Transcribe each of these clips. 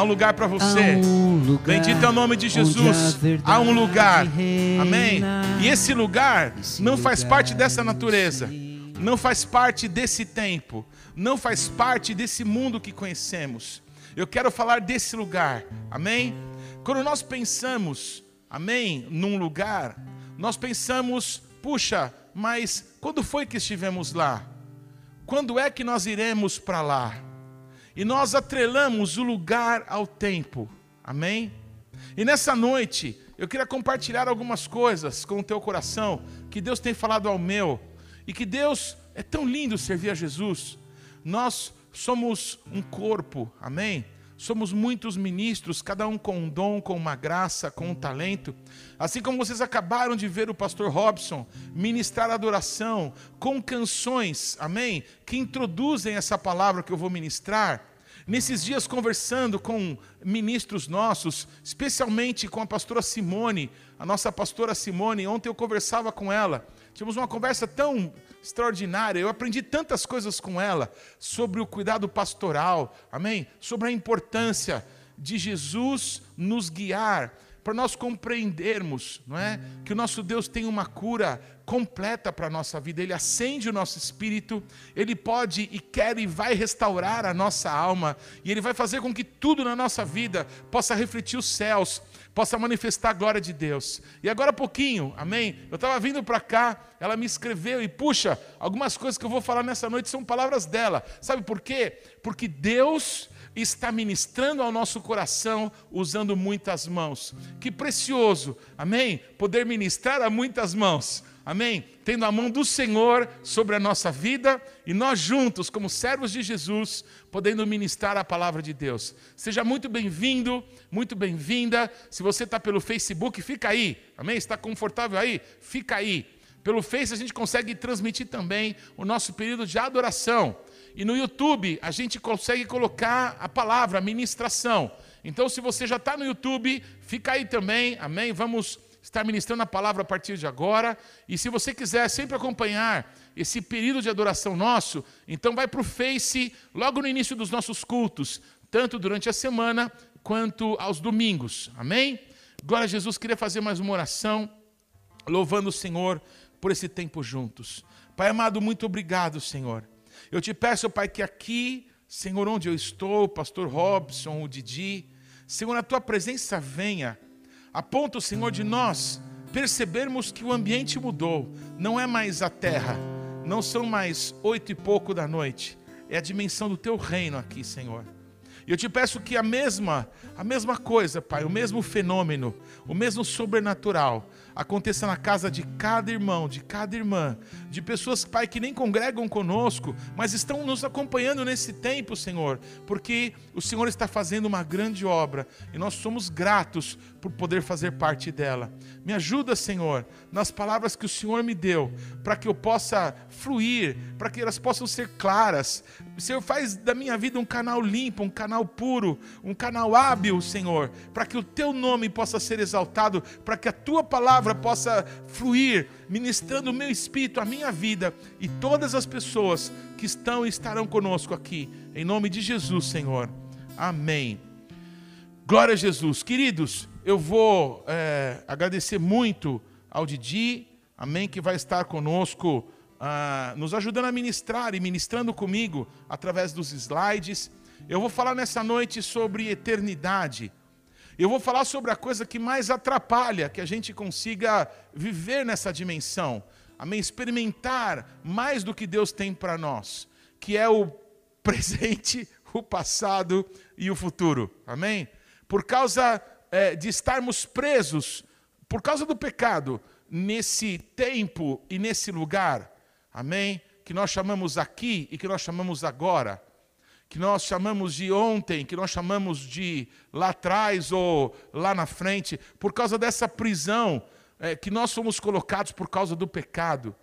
Há um lugar para você. um Bendito é o nome de Jesus. Há um lugar. Amém. E esse lugar não faz parte dessa natureza. Não faz parte desse tempo. Não faz parte desse mundo que conhecemos. Eu quero falar desse lugar. Amém? Quando nós pensamos, amém, num lugar, nós pensamos, puxa, mas quando foi que estivemos lá? Quando é que nós iremos para lá? E nós atrelamos o lugar ao tempo. Amém? E nessa noite, eu queria compartilhar algumas coisas com o teu coração que Deus tem falado ao meu e que Deus é tão lindo servir a Jesus. Nós somos um corpo, amém? Somos muitos ministros, cada um com um dom, com uma graça, com um talento. Assim como vocês acabaram de ver o pastor Robson ministrar adoração com canções, amém? Que introduzem essa palavra que eu vou ministrar. Nesses dias, conversando com ministros nossos, especialmente com a pastora Simone, a nossa pastora Simone, ontem eu conversava com ela, tivemos uma conversa tão extraordinária, eu aprendi tantas coisas com ela sobre o cuidado pastoral, amém? Sobre a importância de Jesus nos guiar, para nós compreendermos, não é? Que o nosso Deus tem uma cura completa para a nossa vida, Ele acende o nosso espírito, Ele pode e quer e vai restaurar a nossa alma, e Ele vai fazer com que tudo na nossa vida possa refletir os céus, possa manifestar a glória de Deus. E agora pouquinho, amém? Eu estava vindo para cá, ela me escreveu e, puxa, algumas coisas que eu vou falar nessa noite são palavras dela. Sabe por quê? Porque Deus está ministrando ao nosso coração usando muitas mãos. Que precioso, amém? Poder ministrar a muitas mãos. Amém? Tendo a mão do Senhor sobre a nossa vida e nós juntos, como servos de Jesus, podendo ministrar a palavra de Deus. Seja muito bem-vindo, muito bem-vinda. Se você está pelo Facebook, fica aí. Amém? Está confortável aí? Fica aí. Pelo Face a gente consegue transmitir também o nosso período de adoração. E no YouTube a gente consegue colocar a palavra, a ministração. Então, se você já está no YouTube, fica aí também, amém? Vamos estar ministrando a palavra a partir de agora. E se você quiser sempre acompanhar esse período de adoração nosso, então vai para o Face logo no início dos nossos cultos, tanto durante a semana quanto aos domingos, amém? Glória a Jesus, queria fazer mais uma oração, louvando o Senhor por esse tempo juntos. Pai amado, muito obrigado, Senhor. Eu te peço, Pai, que aqui, Senhor, onde eu estou, pastor Robson, o Didi, Senhor, a tua presença venha, a ponto, Senhor, de nós percebermos que o ambiente mudou, não é mais a terra, não são mais oito e pouco da noite, é a dimensão do teu reino aqui, Senhor. E eu te peço que a mesma, a mesma coisa, Pai, o mesmo fenômeno, o mesmo sobrenatural aconteça na casa de cada irmão, de cada irmã, de pessoas, Pai, que nem congregam conosco, mas estão nos acompanhando nesse tempo, Senhor, porque o Senhor está fazendo uma grande obra e nós somos gratos por poder fazer parte dela. Me ajuda, Senhor, nas palavras que o Senhor me deu, para que eu possa fluir, para que elas possam ser claras. Senhor faz da minha vida um canal limpo, um canal puro, um canal hábil, Senhor, para que o teu nome possa ser exaltado, para que a tua palavra possa fluir, ministrando o meu espírito, a minha vida e todas as pessoas que estão e estarão conosco aqui. Em nome de Jesus, Senhor. Amém. Glória a Jesus. Queridos, eu vou é, agradecer muito ao Didi, amém, que vai estar conosco, ah, nos ajudando a ministrar e ministrando comigo através dos slides. Eu vou falar nessa noite sobre eternidade. Eu vou falar sobre a coisa que mais atrapalha que a gente consiga viver nessa dimensão. Amém? Experimentar mais do que Deus tem para nós, que é o presente, o passado e o futuro. Amém? Por causa é, de estarmos presos, por causa do pecado, nesse tempo e nesse lugar. Amém? Que nós chamamos aqui e que nós chamamos agora que nós chamamos de ontem, que nós chamamos de lá atrás ou lá na frente, por causa dessa prisão é, que nós fomos colocados por causa do pecado.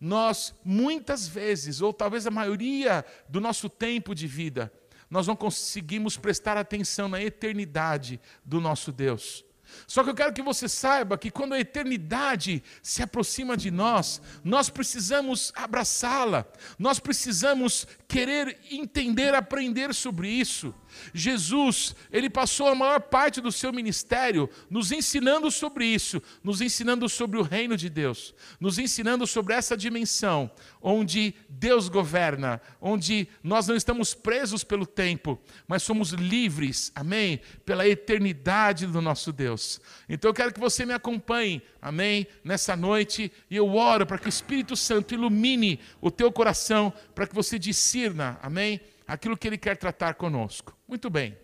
Nós, muitas vezes, ou talvez a maioria do nosso tempo de vida, nós não conseguimos prestar atenção na eternidade do nosso Deus. Só que eu quero que você saiba que quando a eternidade se aproxima de nós, nós precisamos abraçá-la, nós precisamos querer entender, aprender sobre isso. Jesus, ele passou a maior parte do seu ministério nos ensinando sobre isso, nos ensinando sobre o reino de Deus, nos ensinando sobre essa dimensão onde Deus governa, onde nós não estamos presos pelo tempo, mas somos livres, amém? Pela eternidade do nosso Deus. Então eu quero que você me acompanhe, amém? Nessa noite, e eu oro para que o Espírito Santo ilumine o teu coração, para que você discirna, amém? aquilo que Ele quer tratar conosco. Muito bem.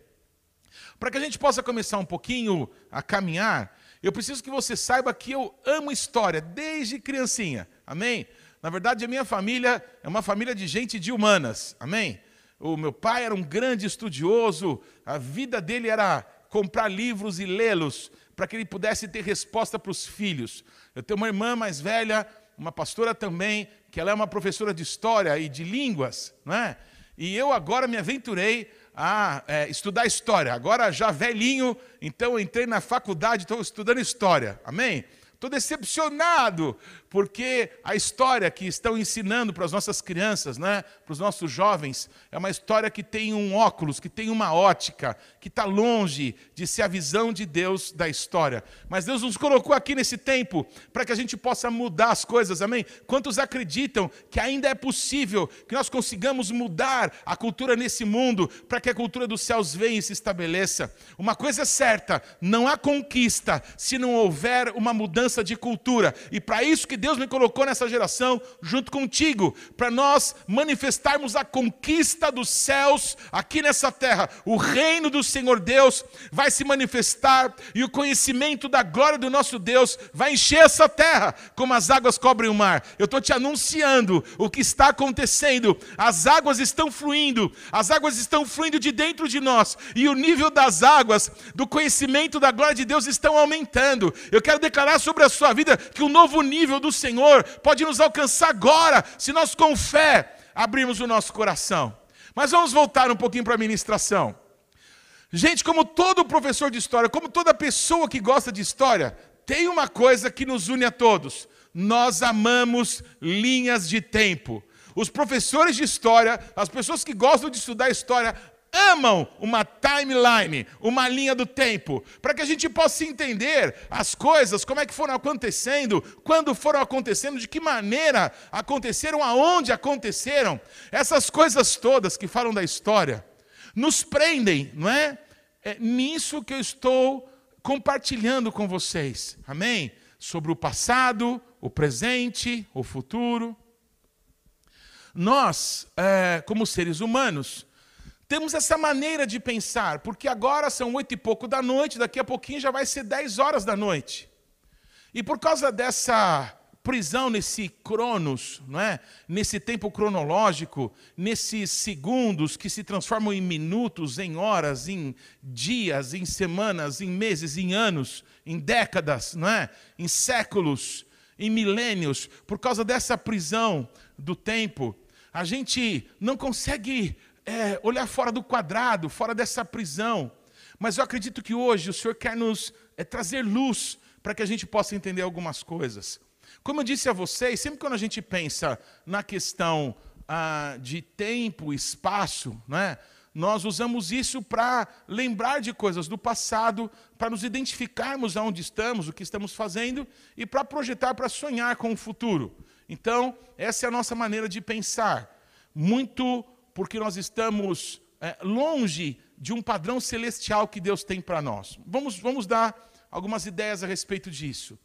Para que a gente possa começar um pouquinho a caminhar, eu preciso que você saiba que eu amo história desde criancinha. Amém? Na verdade, a minha família é uma família de gente de humanas. Amém? O meu pai era um grande estudioso, a vida dele era comprar livros e lê-los para que ele pudesse ter resposta para os filhos. Eu tenho uma irmã mais velha, uma pastora também, que ela é uma professora de história e de línguas, não é? E eu agora me aventurei a é, estudar história. Agora já velhinho, então entrei na faculdade, estou estudando história. Amém? Estou decepcionado, porque a história que estão ensinando para as nossas crianças, né, para os nossos jovens, é uma história que tem um óculos, que tem uma ótica, que está longe de ser a visão de Deus da história. Mas Deus nos colocou aqui nesse tempo para que a gente possa mudar as coisas, amém? Quantos acreditam que ainda é possível que nós consigamos mudar a cultura nesse mundo para que a cultura dos céus venha e se estabeleça? Uma coisa é certa: não há conquista se não houver uma mudança de cultura. E para isso que Deus me colocou nessa geração, junto contigo, para nós manifestarmos a conquista dos céus aqui nessa terra, o reino dos Senhor Deus vai se manifestar e o conhecimento da glória do nosso Deus vai encher essa terra, como as águas cobrem o mar. Eu estou te anunciando o que está acontecendo. As águas estão fluindo, as águas estão fluindo de dentro de nós, e o nível das águas, do conhecimento da glória de Deus, estão aumentando. Eu quero declarar sobre a sua vida que o novo nível do Senhor pode nos alcançar agora, se nós com fé abrirmos o nosso coração. Mas vamos voltar um pouquinho para a ministração. Gente, como todo professor de história, como toda pessoa que gosta de história, tem uma coisa que nos une a todos: nós amamos linhas de tempo. Os professores de história, as pessoas que gostam de estudar história, amam uma timeline, uma linha do tempo, para que a gente possa entender as coisas, como é que foram acontecendo, quando foram acontecendo, de que maneira aconteceram, aonde aconteceram. Essas coisas todas que falam da história nos prendem, não é? é nisso que eu estou compartilhando com vocês. Amém? Sobre o passado, o presente, o futuro. Nós, é, como seres humanos, temos essa maneira de pensar, porque agora são oito e pouco da noite, daqui a pouquinho já vai ser dez horas da noite. E por causa dessa prisão nesse cronos, não é? nesse tempo cronológico, nesses segundos que se transformam em minutos, em horas, em dias, em semanas, em meses, em anos, em décadas, não é? em séculos, em milênios, por causa dessa prisão do tempo, a gente não consegue é, olhar fora do quadrado, fora dessa prisão. Mas eu acredito que hoje o Senhor quer nos é, trazer luz para que a gente possa entender algumas coisas. Como eu disse a vocês, sempre quando a gente pensa na questão ah, de tempo, espaço, né, nós usamos isso para lembrar de coisas do passado, para nos identificarmos aonde estamos, o que estamos fazendo e para projetar, para sonhar com o futuro. Então, essa é a nossa maneira de pensar. Muito porque nós estamos é, longe de um padrão celestial que Deus tem para nós. Vamos, vamos dar algumas ideias a respeito disso.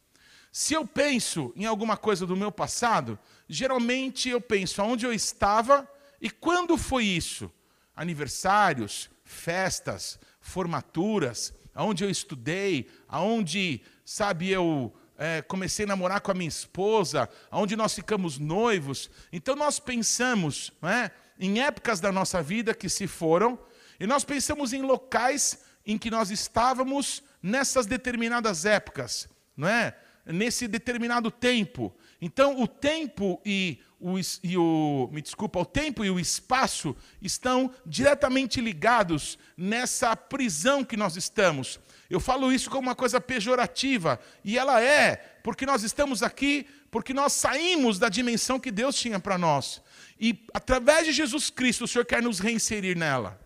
Se eu penso em alguma coisa do meu passado, geralmente eu penso aonde eu estava e quando foi isso. Aniversários, festas, formaturas, aonde eu estudei, aonde, sabe, eu é, comecei a namorar com a minha esposa, aonde nós ficamos noivos. Então nós pensamos é, em épocas da nossa vida que se foram, e nós pensamos em locais em que nós estávamos nessas determinadas épocas, não é? nesse determinado tempo. Então, o tempo e o, e o, me desculpa, o tempo e o espaço estão diretamente ligados nessa prisão que nós estamos. Eu falo isso como uma coisa pejorativa, e ela é, porque nós estamos aqui, porque nós saímos da dimensão que Deus tinha para nós. E através de Jesus Cristo, o Senhor quer nos reinserir nela.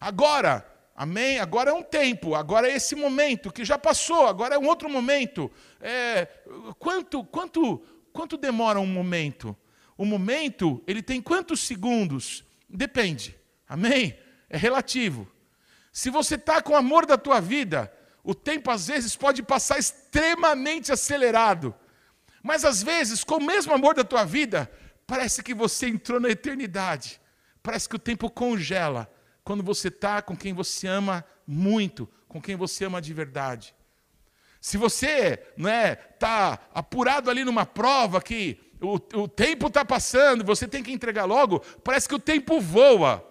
Agora, amém? Agora é um tempo, agora é esse momento que já passou, agora é um outro momento. É, quanto, quanto, quanto demora um momento? O momento, ele tem quantos segundos? Depende, amém? É relativo. Se você está com o amor da tua vida, o tempo às vezes pode passar extremamente acelerado. Mas às vezes, com o mesmo amor da tua vida, parece que você entrou na eternidade. Parece que o tempo congela quando você está com quem você ama muito, com quem você ama de verdade. Se você não é, tá apurado ali numa prova que o, o tempo está passando, você tem que entregar logo, parece que o tempo voa.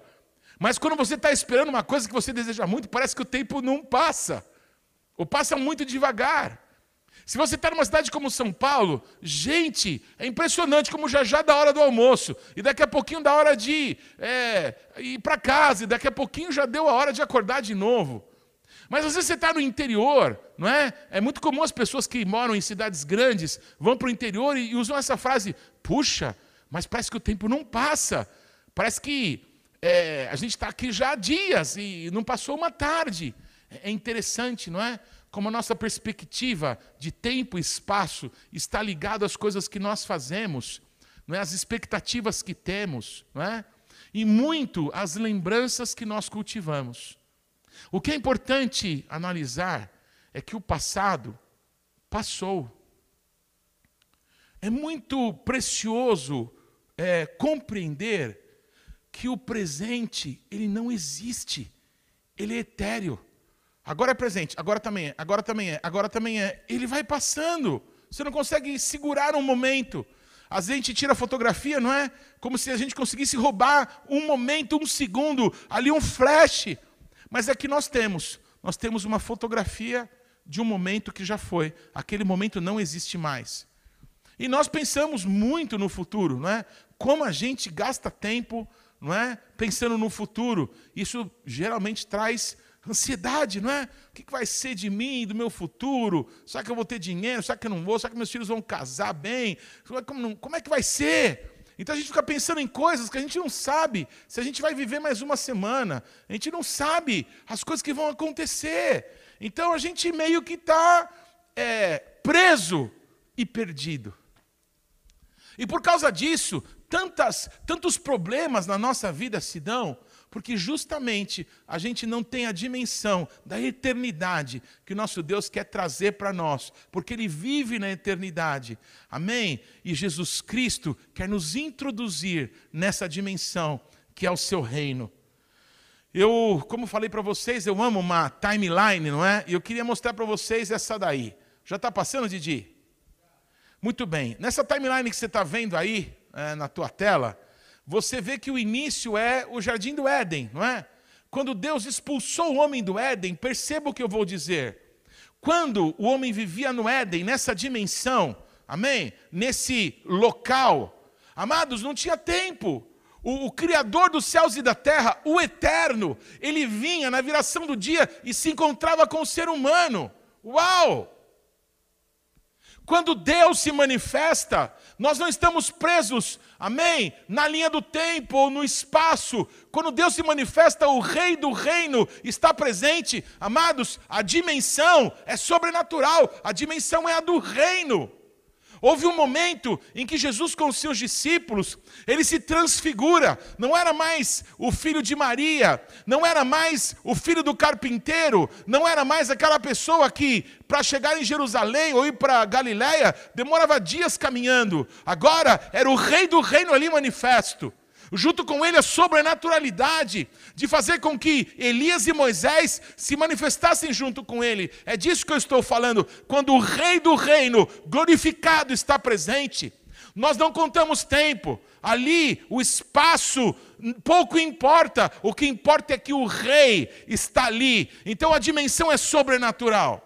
Mas quando você está esperando uma coisa que você deseja muito, parece que o tempo não passa, ou passa muito devagar. Se você está numa cidade como São Paulo, gente, é impressionante como já já da hora do almoço, e daqui a pouquinho da hora de é, ir para casa, e daqui a pouquinho já deu a hora de acordar de novo. Mas às vezes você está no interior, não é? É muito comum as pessoas que moram em cidades grandes vão para o interior e usam essa frase: puxa, mas parece que o tempo não passa. Parece que é, a gente está aqui já há dias e não passou uma tarde. É interessante, não é? Como a nossa perspectiva de tempo e espaço está ligado às coisas que nós fazemos, não é? As expectativas que temos, não é? E muito às lembranças que nós cultivamos. O que é importante analisar é que o passado passou. É muito precioso é, compreender que o presente, ele não existe. Ele é etéreo. Agora é presente, agora também é, agora também é, agora também é. Ele vai passando. Você não consegue segurar um momento. Às vezes a gente tira fotografia, não é? Como se a gente conseguisse roubar um momento, um segundo, ali um flash. Mas é que nós temos. Nós temos uma fotografia de um momento que já foi. Aquele momento não existe mais. E nós pensamos muito no futuro, não é? Como a gente gasta tempo não é? Pensando no futuro. Isso geralmente traz ansiedade, não é? O que vai ser de mim, do meu futuro? Será que eu vou ter dinheiro? Será que eu não vou? Será que meus filhos vão casar bem? Como é que vai ser? Então a gente fica pensando em coisas que a gente não sabe se a gente vai viver mais uma semana. A gente não sabe as coisas que vão acontecer. Então a gente meio que está é, preso e perdido. E por causa disso, tantas, tantos problemas na nossa vida se dão porque justamente a gente não tem a dimensão da eternidade que o nosso Deus quer trazer para nós, porque Ele vive na eternidade. Amém? E Jesus Cristo quer nos introduzir nessa dimensão que é o seu reino. Eu, como falei para vocês, eu amo uma timeline, não é? E eu queria mostrar para vocês essa daí. Já está passando, Didi? Muito bem. Nessa timeline que você está vendo aí, é, na tua tela, você vê que o início é o jardim do Éden, não é? Quando Deus expulsou o homem do Éden, perceba o que eu vou dizer. Quando o homem vivia no Éden, nessa dimensão, amém? Nesse local, amados, não tinha tempo. O, o, Criador dos céus e da terra, o Eterno, ele vinha na viração do dia e se encontrava com o ser humano. Uau! Quando Deus se manifesta, nós não estamos presos, amém, na linha do tempo ou no espaço. Quando Deus se manifesta, o Rei do reino está presente. Amados, a dimensão é sobrenatural, a dimensão é a do reino. Houve um momento em que Jesus, com os seus discípulos, ele se transfigura. Não era mais o filho de Maria, não era mais o filho do carpinteiro, não era mais aquela pessoa que, para chegar em Jerusalém ou ir para Galiléia, demorava dias caminhando. Agora era o rei do reino ali manifesto junto com ele a sobrenaturalidade de fazer com que Elias e Moisés se manifestassem junto com ele. É disso que eu estou falando. Quando o rei do reino glorificado está presente, nós não contamos tempo. Ali o espaço pouco importa. O que importa é que o rei está ali. Então a dimensão é sobrenatural.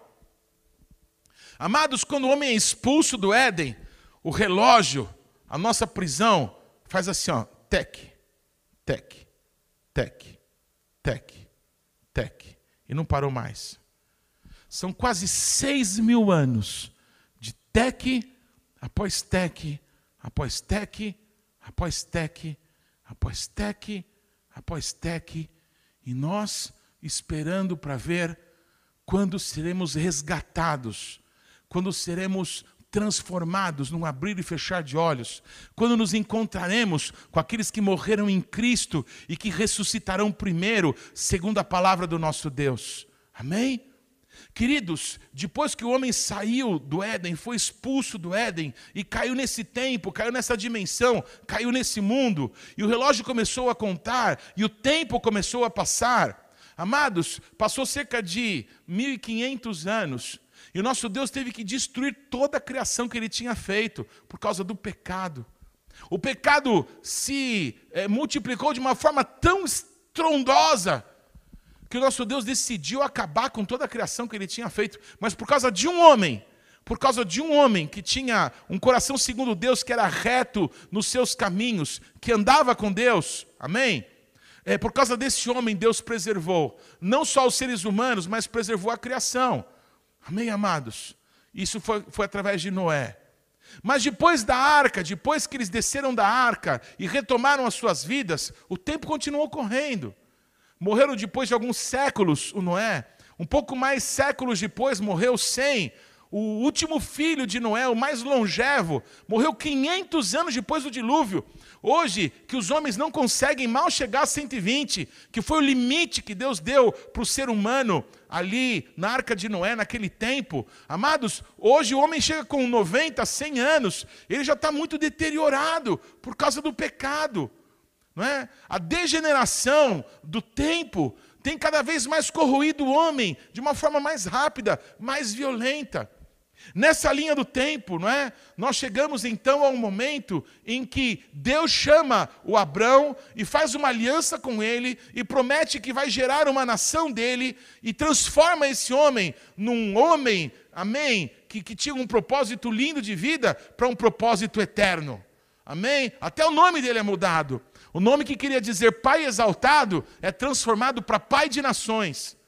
Amados, quando o homem é expulso do Éden, o relógio, a nossa prisão, faz assim, ó, tec, tec, tec, tec, tec. E não parou mais. São quase seis mil anos de teque após teque, após teque, após teque, após teque, após teque, e nós esperando para ver quando seremos resgatados, quando seremos transformados num abrir e fechar de olhos, quando nos encontraremos com aqueles que morreram em Cristo e que ressuscitarão primeiro, segundo a palavra do nosso Deus. Amém? Queridos, depois que o homem saiu do Éden, foi expulso do Éden e caiu nesse tempo, caiu nessa dimensão, caiu nesse mundo, e o relógio começou a contar e o tempo começou a passar. Amados, passou cerca de 1500 anos e o nosso Deus teve que destruir toda a criação que ele tinha feito por causa do pecado. O pecado se é, multiplicou de uma forma tão estrondosa que o nosso Deus decidiu acabar com toda a criação que ele tinha feito, mas por causa de um homem, por causa de um homem que tinha um coração segundo Deus, que era reto nos seus caminhos, que andava com Deus, amém? É, por causa desse homem, Deus preservou não só os seres humanos, mas preservou a criação. Amém, amados? Isso foi, foi através de Noé. Mas depois da arca, depois que eles desceram da arca e retomaram as suas vidas, o tempo continuou correndo. Morreram depois de alguns séculos o Noé. Um pouco mais séculos depois morreu Sem, o último filho de Noé, o mais longevo, morreu 500 anos depois do dilúvio. Hoje, que os homens não conseguem mal chegar a 120, que foi o limite que Deus deu para o ser humano ali na arca de Noé, naquele tempo. Amados, hoje o homem chega com 90, 100 anos, ele já está muito deteriorado por causa do pecado. Não é? A degeneração do tempo tem cada vez mais corroído o homem de uma forma mais rápida, mais violenta. Nessa linha do tempo, não é? Nós chegamos então a um momento em que Deus chama o Abrão e faz uma aliança com ele e promete que vai gerar uma nação dele e transforma esse homem num homem, amém, que, que tinha um propósito lindo de vida para um propósito eterno. Amém? Até o nome dele é mudado. O nome que queria dizer Pai exaltado é transformado para Pai de nações.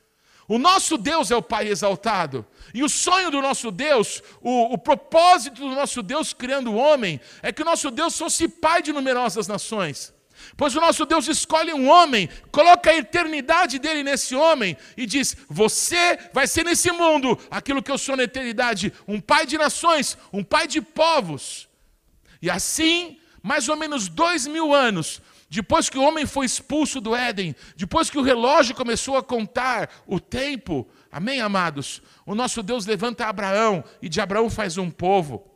O nosso Deus é o Pai exaltado. E o sonho do nosso Deus, o, o, propósito do nosso Deus criando o homem, é que o nosso Deus fosse pai de numerosas nações. Pois o nosso Deus escolhe um homem, coloca a eternidade dele nesse homem e diz: Você vai ser nesse mundo aquilo que eu sou na eternidade, um pai de nações, um pai de povos. E assim, mais ou menos dois mil anos, depois que o homem foi expulso do Éden, depois que o relógio começou a contar o tempo, amém, amados? O nosso Deus levanta Abraão e de Abraão faz um povo.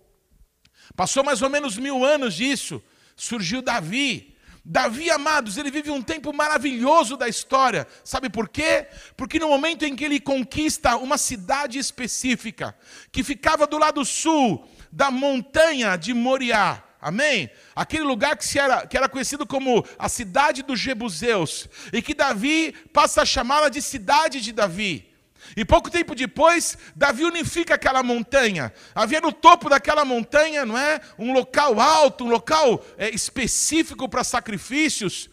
Passou mais ou menos mil anos disso, surgiu Davi. Davi, amados, ele vive um tempo maravilhoso da história. Sabe por quê? Porque no momento em que ele conquista uma cidade específica, que ficava do lado sul da montanha de Moriá, Amém? Aquele lugar que, era, que era conhecido como a cidade dos Jebuseus, e que Davi passa a chamá-la de cidade de Davi. E pouco tempo depois, Davi unifica aquela montanha. Havia no topo daquela montanha, não é? Um local alto, um local é, específico para sacrifícios.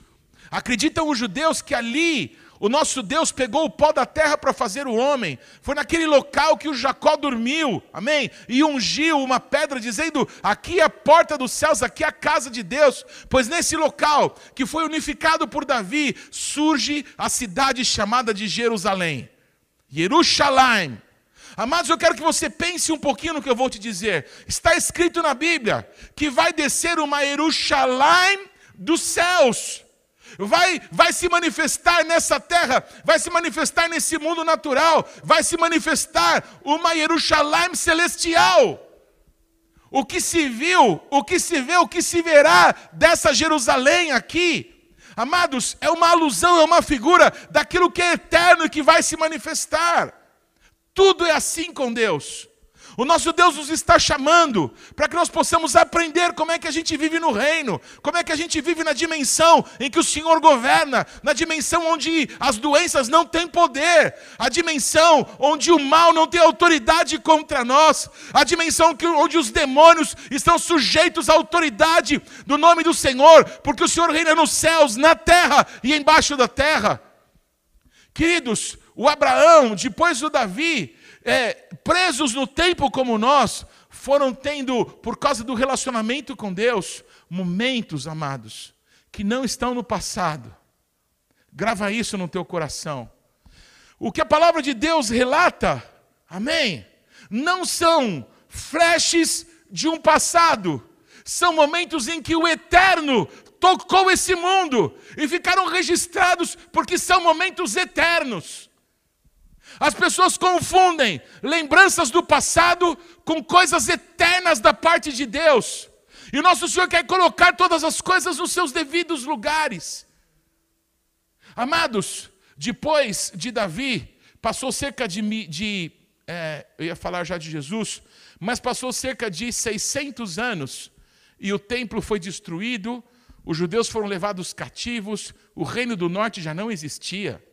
Acreditam os judeus que ali o nosso Deus pegou o pó da terra para fazer o homem. Foi naquele local que o Jacó dormiu, amém? E ungiu uma pedra, dizendo: Aqui é a porta dos céus, aqui é a casa de Deus. Pois nesse local, que foi unificado por Davi, surge a cidade chamada de Jerusalém. Jerusalém. Amados, eu quero que você pense um pouquinho no que eu vou te dizer. Está escrito na Bíblia que vai descer uma Jerusalém dos céus vai, vai se manifestar nessa terra, vai se manifestar nesse mundo natural, vai se manifestar uma Jerusalém celestial. O que se viu, o que se vê, o que se verá dessa Jerusalém aqui, amados, é uma alusão, é uma figura daquilo que é eterno e que vai se manifestar. Tudo é assim com Deus. O nosso Deus nos está chamando para que nós possamos aprender como é que a gente vive no reino, como é que a gente vive na dimensão em que o Senhor governa, na dimensão onde as doenças não têm poder, a dimensão onde o mal não tem autoridade contra nós, a dimensão onde os demônios estão sujeitos à autoridade do nome do Senhor, porque o Senhor reina nos céus, na terra e embaixo da terra. Queridos, o Abraão, depois do Davi, é, presos no tempo como nós, foram tendo, por causa do relacionamento com Deus, momentos, amados, que não estão no passado. Grava isso no teu coração. O que a palavra de Deus relata, amém? Não são flashes de um passado, são momentos em que o eterno tocou esse mundo e ficaram registrados porque são momentos eternos. As pessoas confundem lembranças do passado com coisas eternas da parte de Deus. E o nosso Senhor quer colocar todas as coisas nos seus devidos lugares. Amados, depois de Davi, passou cerca de, de é, eu ia falar já de Jesus, mas passou cerca de 600 anos e o templo foi destruído, os judeus foram levados cativos, o reino do norte já não existia.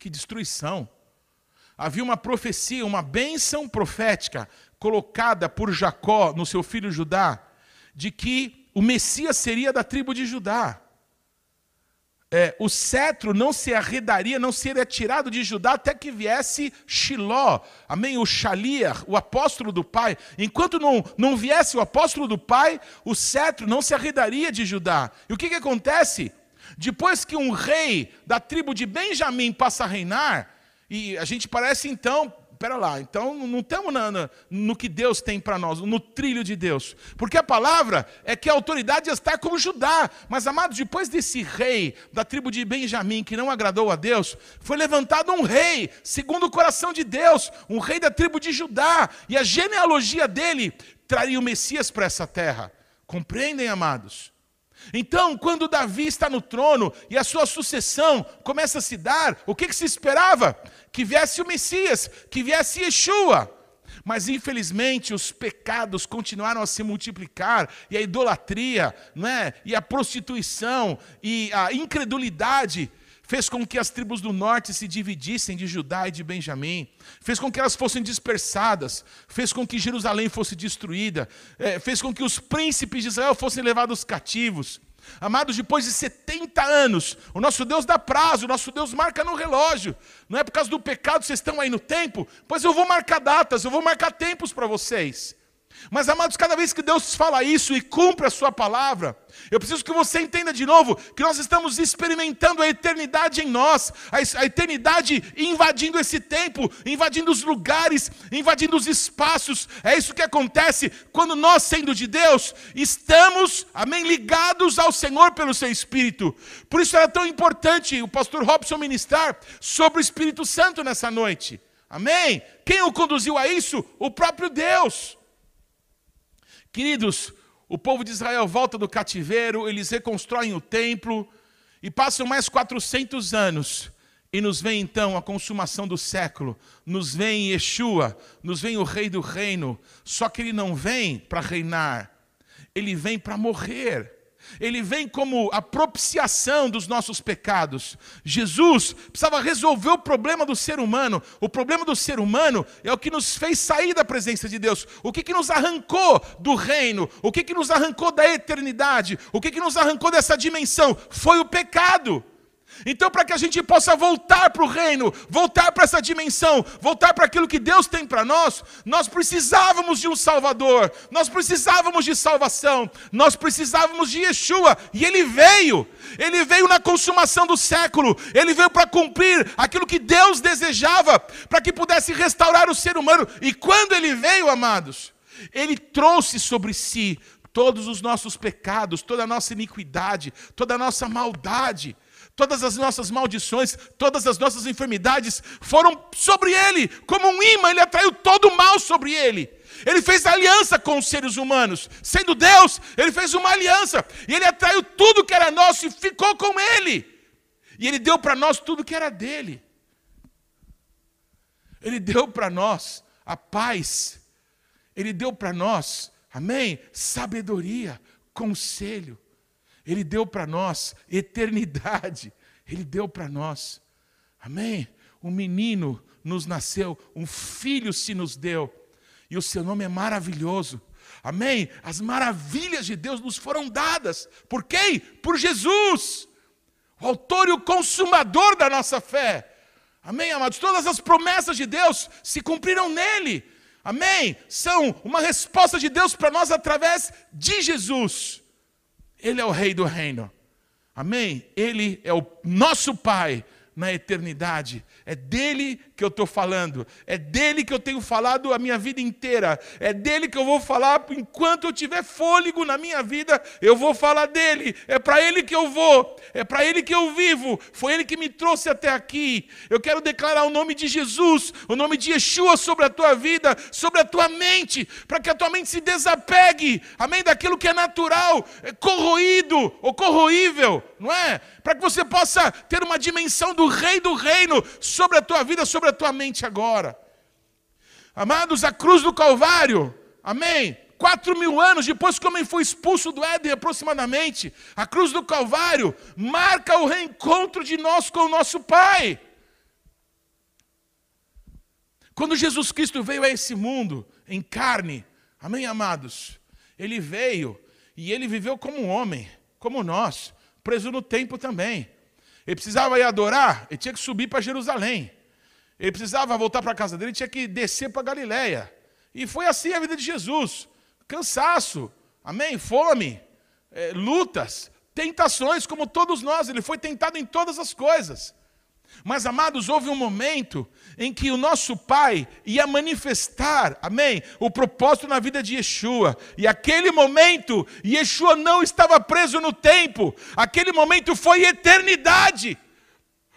Que destruição! Havia uma profecia, uma bênção profética colocada por Jacó no seu filho Judá, de que o Messias seria da tribo de Judá é, o cetro não se arredaria, não seria tirado de Judá até que viesse Shiló, amém? O Shaliar, o apóstolo do Pai. Enquanto não, não viesse o apóstolo do Pai, o cetro não se arredaria de Judá. E o que, que acontece? Depois que um rei da tribo de Benjamim passa a reinar, e a gente parece então pera lá, então não estamos no que Deus tem para nós, no trilho de Deus. Porque a palavra é que a autoridade está como Judá. Mas, amados, depois desse rei da tribo de Benjamim que não agradou a Deus, foi levantado um rei, segundo o coração de Deus, um rei da tribo de Judá. E a genealogia dele traria o Messias para essa terra. Compreendem, amados? Então, quando Davi está no trono e a sua sucessão começa a se dar, o que, que se esperava? Que viesse o Messias, que viesse Yeshua. Mas infelizmente os pecados continuaram a se multiplicar, e a idolatria, não é? e a prostituição, e a incredulidade fez com que as tribos do norte se dividissem de Judá e de Benjamim, fez com que elas fossem dispersadas, fez com que Jerusalém fosse destruída, é, fez com que os príncipes de Israel fossem levados cativos. Amados, depois de 70 anos, o nosso Deus dá prazo, o nosso Deus marca no relógio. Não é por causa do pecado vocês estão aí no tempo, pois eu vou marcar datas, eu vou marcar tempos para vocês. Mas, amados, cada vez que Deus fala isso e cumpre a sua palavra, eu preciso que você entenda de novo que nós estamos experimentando a eternidade em nós, a eternidade invadindo esse tempo, invadindo os lugares, invadindo os espaços. É isso que acontece quando nós, sendo de Deus, estamos, amém, ligados ao Senhor pelo seu Espírito. Por isso era tão importante o pastor Robson ministrar sobre o Espírito Santo nessa noite. Amém? Quem o conduziu a isso? O próprio Deus. Queridos, o povo de Israel volta do cativeiro, eles reconstroem o templo e passam mais 400 anos. E nos vem então a consumação do século, nos vem Yeshua, nos vem o Rei do Reino. Só que ele não vem para reinar, ele vem para morrer. Ele vem como a propiciação dos nossos pecados. Jesus precisava resolver o problema do ser humano. O problema do ser humano é o que nos fez sair da presença de Deus. O que, que nos arrancou do reino? O que, que nos arrancou da eternidade? O que, que nos arrancou dessa dimensão? Foi o pecado. Então, para que a gente possa voltar para o reino, voltar para essa dimensão, voltar para aquilo que Deus tem para nós, nós precisávamos de um Salvador, nós precisávamos de salvação, nós precisávamos de Yeshua, e Ele veio, Ele veio na consumação do século, Ele veio para cumprir aquilo que Deus desejava, para que pudesse restaurar o ser humano, e quando Ele veio, amados, Ele trouxe sobre si todos os nossos pecados, toda a nossa iniquidade, toda a nossa maldade, Todas as nossas maldições, todas as nossas enfermidades foram sobre ele, como um imã, ele atraiu todo o mal sobre ele. Ele fez aliança com os seres humanos, sendo Deus, ele fez uma aliança, e ele atraiu tudo que era nosso e ficou com ele. E ele deu para nós tudo que era dele. Ele deu para nós a paz, ele deu para nós, amém? Sabedoria, conselho. Ele deu para nós eternidade. Ele deu para nós. Amém? Um menino nos nasceu, um filho se nos deu. E o seu nome é maravilhoso. Amém? As maravilhas de Deus nos foram dadas. Por quem? Por Jesus. O autor e o consumador da nossa fé. Amém, amados? Todas as promessas de Deus se cumpriram nele. Amém? São uma resposta de Deus para nós através de Jesus. Ele é o Rei do reino. Amém? Ele é o nosso Pai na eternidade. É dele que eu estou falando, é dele que eu tenho falado a minha vida inteira, é dele que eu vou falar enquanto eu tiver fôlego na minha vida, eu vou falar dele, é para ele que eu vou, é para ele que eu vivo, foi ele que me trouxe até aqui. Eu quero declarar o nome de Jesus, o nome de Yeshua sobre a tua vida, sobre a tua mente, para que a tua mente se desapegue, amém, daquilo que é natural, é corroído ou corroível, não é? Para que você possa ter uma dimensão do Rei do Reino sobre a tua vida, sobre a tua mente agora. Amados, a cruz do Calvário, amém? Quatro mil anos depois que o homem foi expulso do Éden, aproximadamente, a cruz do Calvário marca o reencontro de nós com o nosso Pai. Quando Jesus Cristo veio a esse mundo em carne, amém, amados? Ele veio e ele viveu como um homem, como nós, preso no tempo também. Ele precisava ir adorar, ele tinha que subir para Jerusalém. Ele precisava voltar para a casa dele, ele tinha que descer para Galiléia. E foi assim a vida de Jesus. Cansaço, amém? Fome, é, lutas, tentações, como todos nós. Ele foi tentado em todas as coisas. Mas, amados, houve um momento em que o nosso Pai ia manifestar, amém, o propósito na vida de Yeshua. E aquele momento, Yeshua não estava preso no tempo, aquele momento foi eternidade.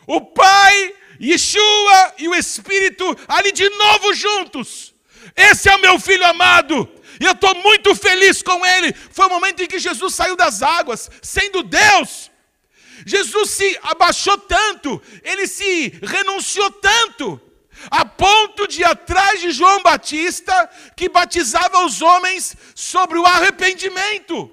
O Pai, Yeshua e o Espírito ali de novo juntos. Esse é o meu filho amado, e eu estou muito feliz com ele. Foi o momento em que Jesus saiu das águas, sendo Deus Jesus se abaixou tanto, ele se renunciou tanto, a ponto de ir atrás de João Batista, que batizava os homens sobre o arrependimento.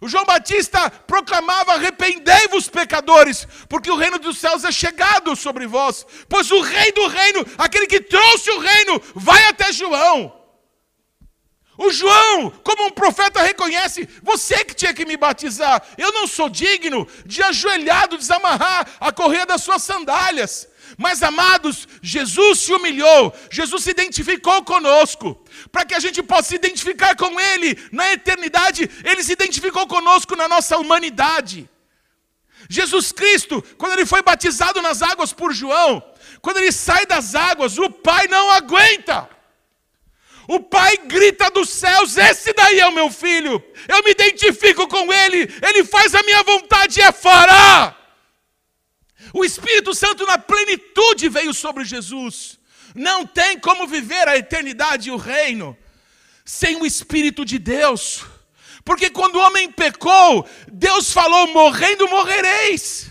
O João Batista proclamava: arrependei-vos, pecadores, porque o reino dos céus é chegado sobre vós. Pois o rei do reino, aquele que trouxe o reino, vai até João. O João, como um profeta, reconhece: você que tinha que me batizar, eu não sou digno de ajoelhado desamarrar a correia das suas sandálias. Mas, amados, Jesus se humilhou, Jesus se identificou conosco, para que a gente possa se identificar com Ele na eternidade, Ele se identificou conosco na nossa humanidade. Jesus Cristo, quando ele foi batizado nas águas por João, quando ele sai das águas, o Pai não aguenta. O pai grita dos céus: Esse daí é o meu filho. Eu me identifico com ele. Ele faz a minha vontade e é fará. O Espírito Santo na plenitude veio sobre Jesus. Não tem como viver a eternidade e o reino sem o Espírito de Deus. Porque quando o homem pecou, Deus falou: morrendo morrereis.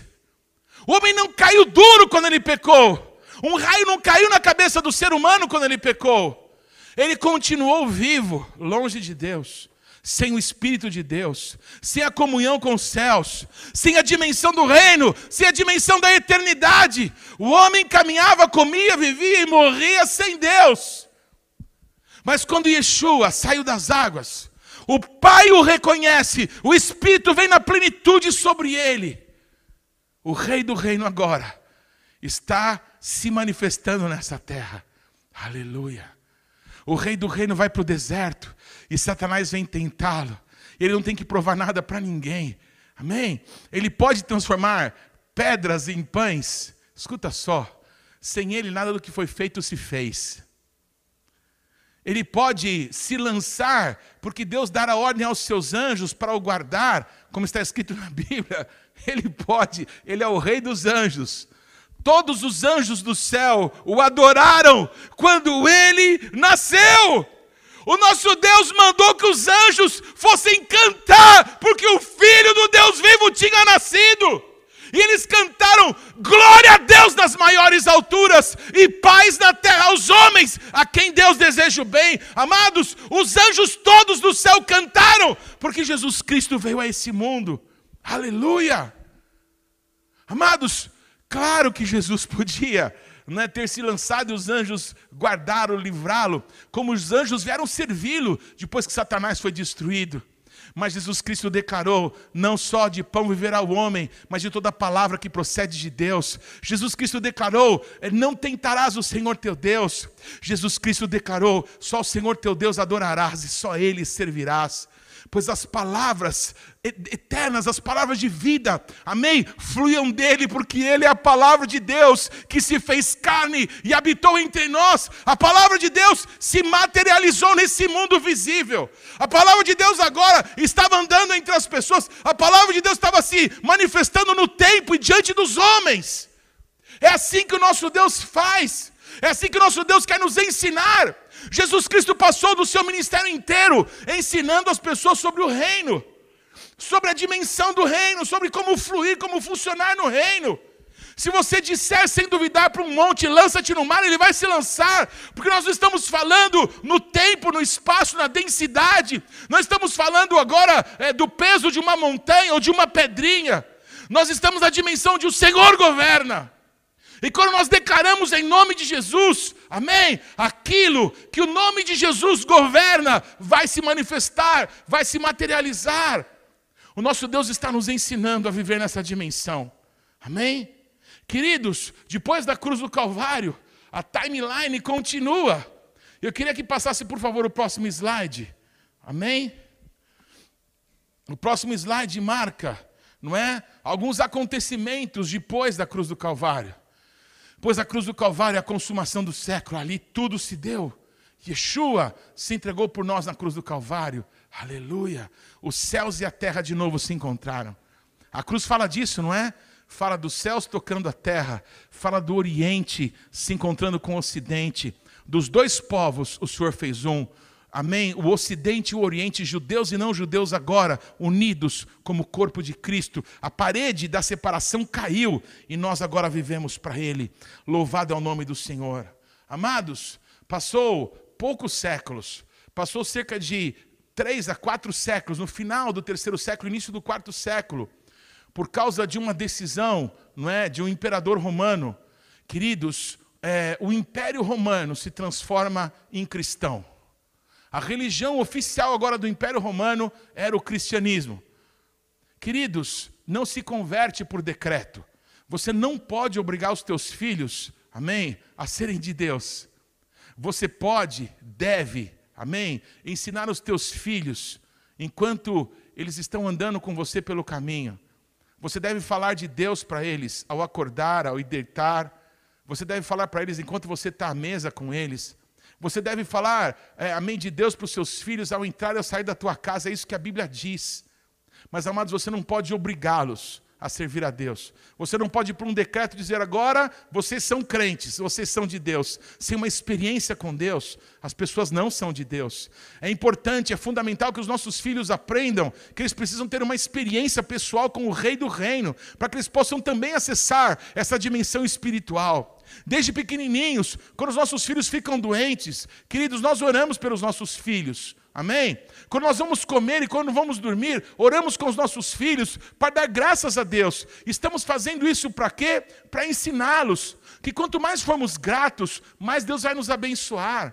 O homem não caiu duro quando ele pecou. Um raio não caiu na cabeça do ser humano quando ele pecou. Ele continuou vivo, longe de Deus, sem o Espírito de Deus, sem a comunhão com os céus, sem a dimensão do reino, sem a dimensão da eternidade. O homem caminhava, comia, vivia e morria sem Deus. Mas quando Yeshua saiu das águas, o Pai o reconhece, o Espírito vem na plenitude sobre ele. O Rei do Reino agora está se manifestando nessa terra. Aleluia. O rei do reino vai para o deserto e Satanás vem tentá-lo. Ele não tem que provar nada para ninguém. Amém? Ele pode transformar pedras em pães. Escuta só. Sem ele, nada do que foi feito se fez. Ele pode se lançar, porque Deus dará ordem aos seus anjos para o guardar, como está escrito na Bíblia. Ele pode, ele é o rei dos anjos. Todos os anjos do céu o adoraram quando ele nasceu. O nosso Deus mandou que os anjos fossem cantar, porque o Filho do Deus vivo tinha nascido. E eles cantaram glória a Deus nas maiores alturas e paz na terra aos homens, a quem Deus deseja o bem. Amados, os anjos todos do céu cantaram, porque Jesus Cristo veio a esse mundo. Aleluia! Amados, Claro que Jesus podia né, ter se lançado e os anjos guardaram, livrá-lo, como os anjos vieram servi-lo depois que Satanás foi destruído. Mas Jesus Cristo declarou: não só de pão viverá o homem, mas de toda palavra que procede de Deus. Jesus Cristo declarou: eh, não tentarás o Senhor teu Deus. Jesus Cristo declarou: só o Senhor teu Deus adorarás e só Ele servirás pois as palavras eternas, as palavras de vida, amém, fluíam dele, porque ele é a palavra de Deus que se fez carne e habitou entre nós. A palavra de Deus se materializou nesse mundo visível. A palavra de Deus agora estava andando entre as pessoas, a palavra de Deus estava se manifestando no tempo e diante dos homens. É assim que o nosso Deus faz. É assim que o nosso Deus quer nos ensinar. Jesus Cristo passou do seu ministério inteiro ensinando as pessoas sobre o reino, sobre a dimensão do reino, sobre como fluir, como funcionar no reino. Se você disser sem duvidar para um monte, lança-te no mar, ele vai se lançar, porque nós não estamos falando no tempo, no espaço, na densidade, nós estamos falando agora é, do peso de uma montanha ou de uma pedrinha, nós estamos na dimensão de o Senhor governa. E quando nós declaramos em nome de Jesus, amém, aquilo que o nome de Jesus governa, vai se manifestar, vai se materializar. O nosso Deus está nos ensinando a viver nessa dimensão, amém? Queridos, depois da cruz do Calvário, a timeline continua. Eu queria que passasse, por favor, o próximo slide, amém? O próximo slide marca, não é? Alguns acontecimentos depois da cruz do Calvário. Pois a cruz do Calvário é a consumação do século, ali tudo se deu. Yeshua se entregou por nós na cruz do Calvário. Aleluia! Os céus e a terra de novo se encontraram. A cruz fala disso, não é? Fala dos céus tocando a terra, fala do Oriente se encontrando com o Ocidente. Dos dois povos, o Senhor fez um. Amém? O Ocidente e o Oriente, judeus e não judeus agora, unidos como corpo de Cristo. A parede da separação caiu e nós agora vivemos para Ele. Louvado é o nome do Senhor. Amados, passou poucos séculos, passou cerca de três a quatro séculos, no final do terceiro século, início do quarto século, por causa de uma decisão, não é, de um imperador romano. Queridos, é, o Império Romano se transforma em cristão. A religião oficial agora do Império Romano era o cristianismo. Queridos, não se converte por decreto. Você não pode obrigar os teus filhos, amém, a serem de Deus. Você pode, deve, amém, ensinar os teus filhos enquanto eles estão andando com você pelo caminho. Você deve falar de Deus para eles ao acordar, ao deitar. Você deve falar para eles enquanto você está à mesa com eles. Você deve falar é, amém de Deus para os seus filhos ao entrar e ao sair da tua casa, é isso que a Bíblia diz. Mas, amados, você não pode obrigá-los a servir a Deus. Você não pode, por um decreto, dizer agora vocês são crentes, vocês são de Deus. Sem uma experiência com Deus, as pessoas não são de Deus. É importante, é fundamental que os nossos filhos aprendam que eles precisam ter uma experiência pessoal com o Rei do Reino, para que eles possam também acessar essa dimensão espiritual. Desde pequenininhos, quando os nossos filhos ficam doentes, queridos, nós oramos pelos nossos filhos. Amém? Quando nós vamos comer e quando vamos dormir, oramos com os nossos filhos para dar graças a Deus. Estamos fazendo isso para quê? Para ensiná-los que quanto mais formos gratos, mais Deus vai nos abençoar.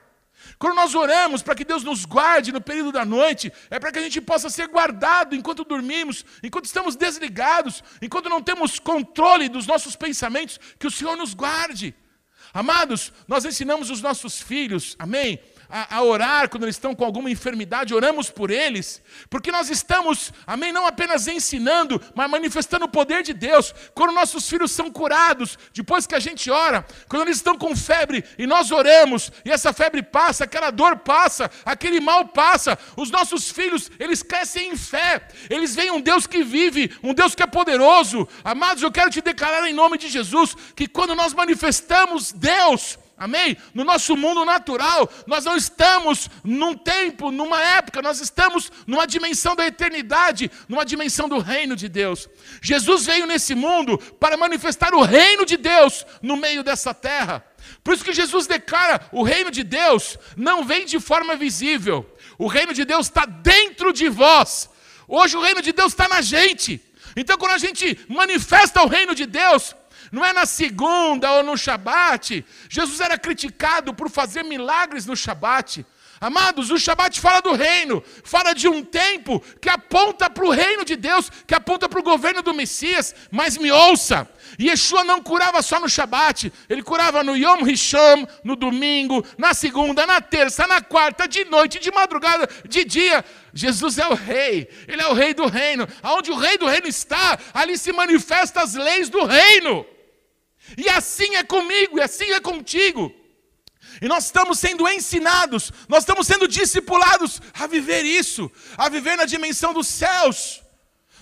Quando nós oramos para que Deus nos guarde no período da noite, é para que a gente possa ser guardado enquanto dormimos, enquanto estamos desligados, enquanto não temos controle dos nossos pensamentos, que o Senhor nos guarde. Amados, nós ensinamos os nossos filhos, amém? A, a, orar quando eles estão com alguma enfermidade, oramos por eles, porque nós estamos, amém, não apenas ensinando, mas manifestando o poder de Deus. Quando nossos filhos são curados, depois que a gente ora, quando eles estão com febre e nós oramos, e essa febre passa, aquela dor passa, aquele mal passa, os nossos filhos, eles crescem em fé, eles veem um Deus que vive, um Deus que é poderoso. Amados, eu quero te declarar em nome de Jesus que quando nós manifestamos Deus, Amém? No nosso mundo natural, nós não estamos num tempo, numa época, nós estamos numa dimensão da eternidade, numa dimensão do reino de Deus. Jesus veio nesse mundo para manifestar o reino de Deus no meio dessa terra. Por isso que Jesus declara: o reino de Deus não vem de forma visível, o reino de Deus está dentro de vós. Hoje o reino de Deus está na gente. Então, quando a gente manifesta o reino de Deus, não é na segunda ou no Shabat. Jesus era criticado por fazer milagres no Shabat. Amados, o Shabat fala do reino, fala de um tempo que aponta para o reino de Deus, que aponta para o governo do Messias. Mas me ouça, Yeshua não curava só no Shabat, ele curava no Yom Rishon, no domingo, na segunda, na terça, na quarta, de noite, de madrugada, de dia. Jesus é o rei, ele é o rei do reino. Aonde o rei do reino está, ali se manifestam as leis do reino. E assim é comigo, e assim é contigo. E nós estamos sendo ensinados, nós estamos sendo discipulados a viver isso, a viver na dimensão dos céus.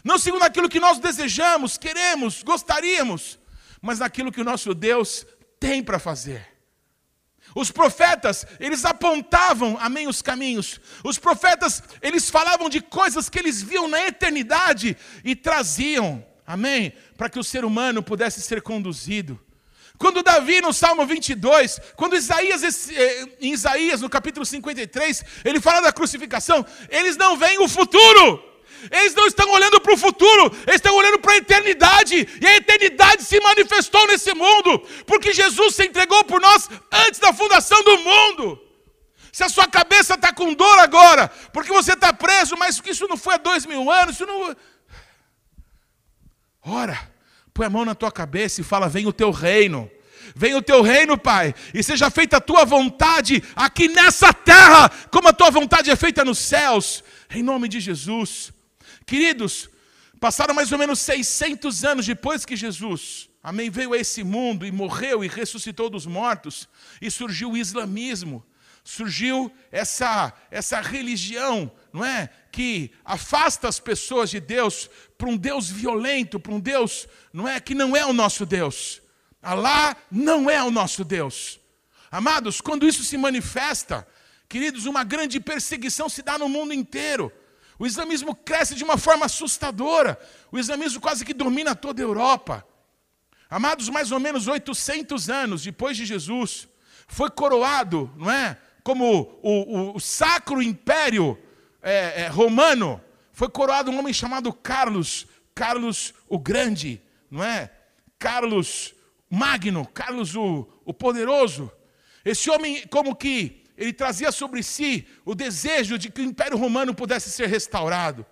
Não segundo aquilo que nós desejamos, queremos, gostaríamos, mas naquilo que o nosso Deus tem para fazer. Os profetas, eles apontavam, amém, os caminhos. Os profetas, eles falavam de coisas que eles viam na eternidade e traziam, amém, para que o ser humano pudesse ser conduzido. Quando Davi, no Salmo 22, quando Isaías, eh, em Isaías, no capítulo 53, ele fala da crucificação, eles não veem o futuro. Eles não estão olhando para o futuro, eles estão olhando para a eternidade. E a eternidade se manifestou nesse mundo, porque Jesus se entregou por nós antes da fundação do mundo. Se a sua cabeça está com dor agora, porque você está preso, mas isso não foi há dois mil anos, isso não. Ora, Põe a mão na tua cabeça e fala: Vem o teu reino. Venha o teu reino, Pai, e seja feita a tua vontade aqui nessa terra, como a tua vontade é feita nos céus, em nome de Jesus. Queridos, passaram mais ou menos 600 anos depois que Jesus, amém, veio a esse mundo e morreu e ressuscitou dos mortos, e surgiu o islamismo, surgiu essa, essa religião, não é? Que afasta as pessoas de Deus para um Deus violento, para um Deus, não é? Que não é o nosso Deus. Alá não é o nosso Deus. Amados, quando isso se manifesta, queridos, uma grande perseguição se dá no mundo inteiro. O islamismo cresce de uma forma assustadora. O islamismo quase que domina toda a Europa. Amados, mais ou menos 800 anos depois de Jesus, foi coroado, não é? Como o, o, o sacro império é, é, romano, foi coroado um homem chamado Carlos, Carlos o Grande, não é? Carlos Magno, Carlos o, o Poderoso. Esse homem, como que ele trazia sobre si o desejo de que o Império Romano pudesse ser restaurado.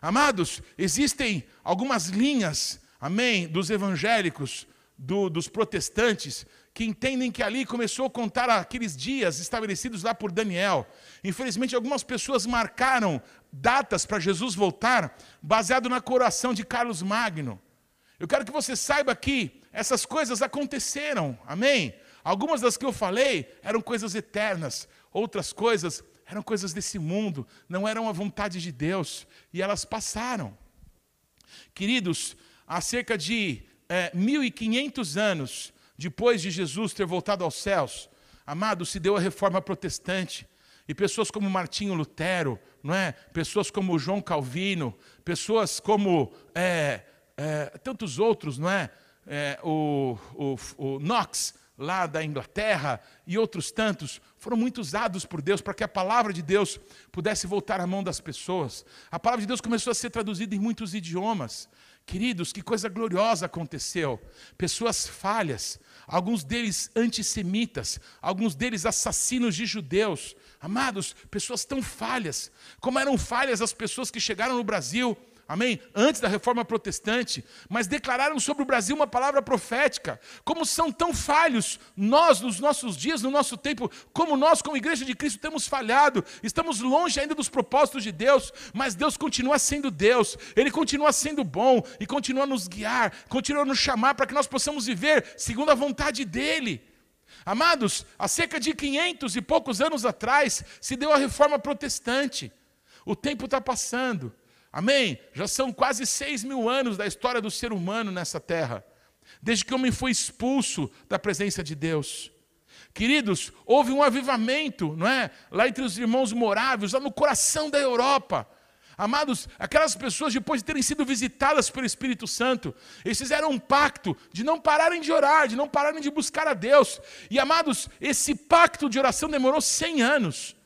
Amados, existem algumas linhas, amém, dos evangélicos, do, dos protestantes, que entendem que ali começou a contar aqueles dias estabelecidos lá por Daniel. Infelizmente, algumas pessoas marcaram datas para Jesus voltar, baseado na coroação de Carlos Magno. Eu quero que você saiba que essas coisas aconteceram, amém? Algumas das que eu falei eram coisas eternas, outras coisas eram coisas desse mundo, não eram a vontade de Deus, e elas passaram. Queridos, há cerca de é, 1.500 anos, depois de Jesus ter voltado aos céus, amado, se deu a reforma protestante. E pessoas como Martinho Lutero, não é? pessoas como João Calvino, pessoas como é, é, tantos outros, não é? é o, o, o Knox, lá da Inglaterra, e outros tantos, foram muito usados por Deus para que a palavra de Deus pudesse voltar à mão das pessoas. A palavra de Deus começou a ser traduzida em muitos idiomas. Queridos, que coisa gloriosa aconteceu. Pessoas falhas, alguns deles antissemitas, alguns deles assassinos de judeus. Amados, pessoas tão falhas, como eram falhas as pessoas que chegaram no Brasil amém? Antes da reforma protestante, mas declararam sobre o Brasil uma palavra profética. Como são tão falhos nós, nos nossos dias, no nosso tempo, como nós, como igreja de Cristo, temos falhado, estamos longe ainda dos propósitos de Deus, mas Deus continua sendo Deus, Ele continua sendo bom e continua a nos guiar, continua a nos chamar para que nós possamos viver segundo a vontade dEle. Amados, há cerca de 500 e poucos anos atrás se deu a reforma protestante. O tempo está passando. Amém? Já são quase seis mil anos da história do ser humano nessa terra, desde que o homem foi expulso da presença de Deus. Queridos, houve um avivamento, não é? Lá entre os irmãos moráveis, lá no coração da Europa. Amados, aquelas pessoas, depois de terem sido visitadas pelo Espírito Santo, eles fizeram um pacto de não pararem de orar, de não pararem de buscar a Deus. E, amados, esse pacto de oração demorou 100 anos.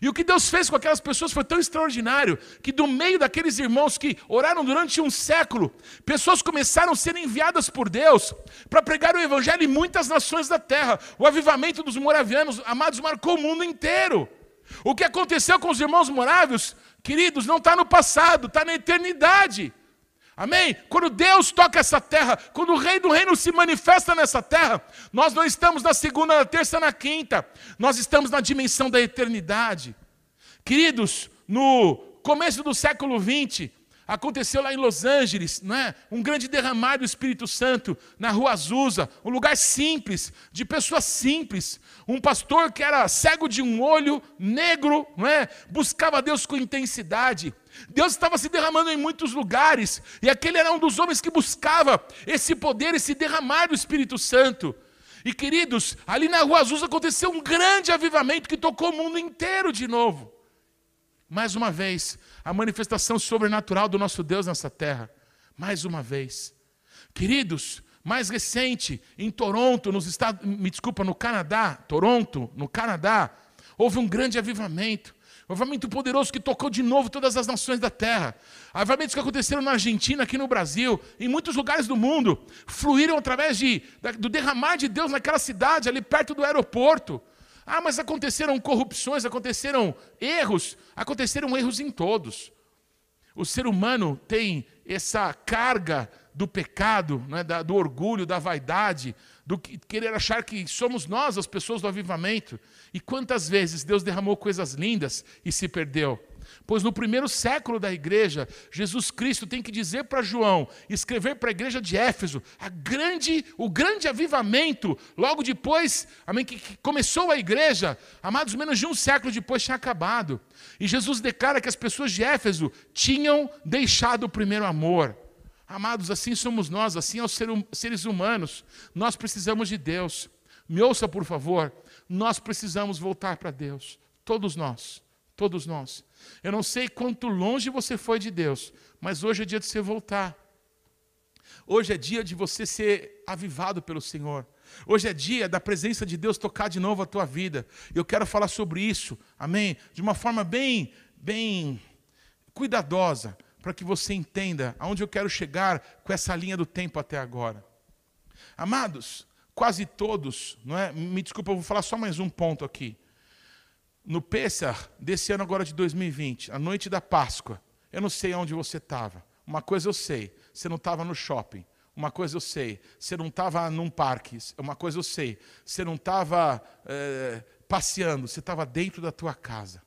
E o que Deus fez com aquelas pessoas foi tão extraordinário que, do meio daqueles irmãos que oraram durante um século, pessoas começaram a ser enviadas por Deus para pregar o Evangelho em muitas nações da terra. O avivamento dos moravianos, amados, marcou o mundo inteiro. O que aconteceu com os irmãos morávios, queridos, não está no passado, está na eternidade. Amém? Quando Deus toca essa terra, quando o Rei do Reino se manifesta nessa terra, nós não estamos na segunda, na terça, na quinta, nós estamos na dimensão da eternidade. Queridos, no começo do século XX, aconteceu lá em Los Angeles, não é? um grande derramar do Espírito Santo na rua Azusa, um lugar simples, de pessoas simples. Um pastor que era cego de um olho, negro, não é? buscava Deus com intensidade. Deus estava se derramando em muitos lugares, e aquele era um dos homens que buscava esse poder, esse derramar do Espírito Santo. E queridos, ali na Rua Azul aconteceu um grande avivamento que tocou o mundo inteiro de novo. Mais uma vez, a manifestação sobrenatural do nosso Deus nessa terra. Mais uma vez. Queridos, mais recente, em Toronto, nos Estados, me desculpa, no Canadá, Toronto, no Canadá, houve um grande avivamento. Um avivamento poderoso que tocou de novo todas as nações da terra. Avivamentos que aconteceram na Argentina, aqui no Brasil, em muitos lugares do mundo, fluíram através de, do derramar de Deus naquela cidade, ali perto do aeroporto. Ah, mas aconteceram corrupções, aconteceram erros, aconteceram erros em todos. O ser humano tem essa carga do pecado, né, da, do orgulho, da vaidade, do que, querer achar que somos nós as pessoas do avivamento. E quantas vezes Deus derramou coisas lindas e se perdeu? Pois no primeiro século da igreja, Jesus Cristo tem que dizer para João, escrever para a igreja de Éfeso, a grande, o grande avivamento, logo depois, amém, que, que começou a igreja, amados, menos de um século depois tinha acabado. E Jesus declara que as pessoas de Éfeso tinham deixado o primeiro amor. Amados, assim somos nós, assim aos hum, seres humanos. Nós precisamos de Deus. Me ouça, por favor. Nós precisamos voltar para Deus. Todos nós. Todos nós. Eu não sei quanto longe você foi de Deus, mas hoje é dia de você voltar. Hoje é dia de você ser avivado pelo Senhor. Hoje é dia da presença de Deus tocar de novo a tua vida. Eu quero falar sobre isso, amém? De uma forma bem, bem cuidadosa, para que você entenda aonde eu quero chegar com essa linha do tempo até agora. Amados, quase todos, não é? Me desculpa, eu vou falar só mais um ponto aqui. No Pessah desse ano agora de 2020, a noite da Páscoa, eu não sei onde você estava. Uma coisa eu sei, você não estava no shopping. Uma coisa eu sei, você não estava num parque. Uma coisa eu sei, você não estava é, passeando, você estava dentro da tua casa.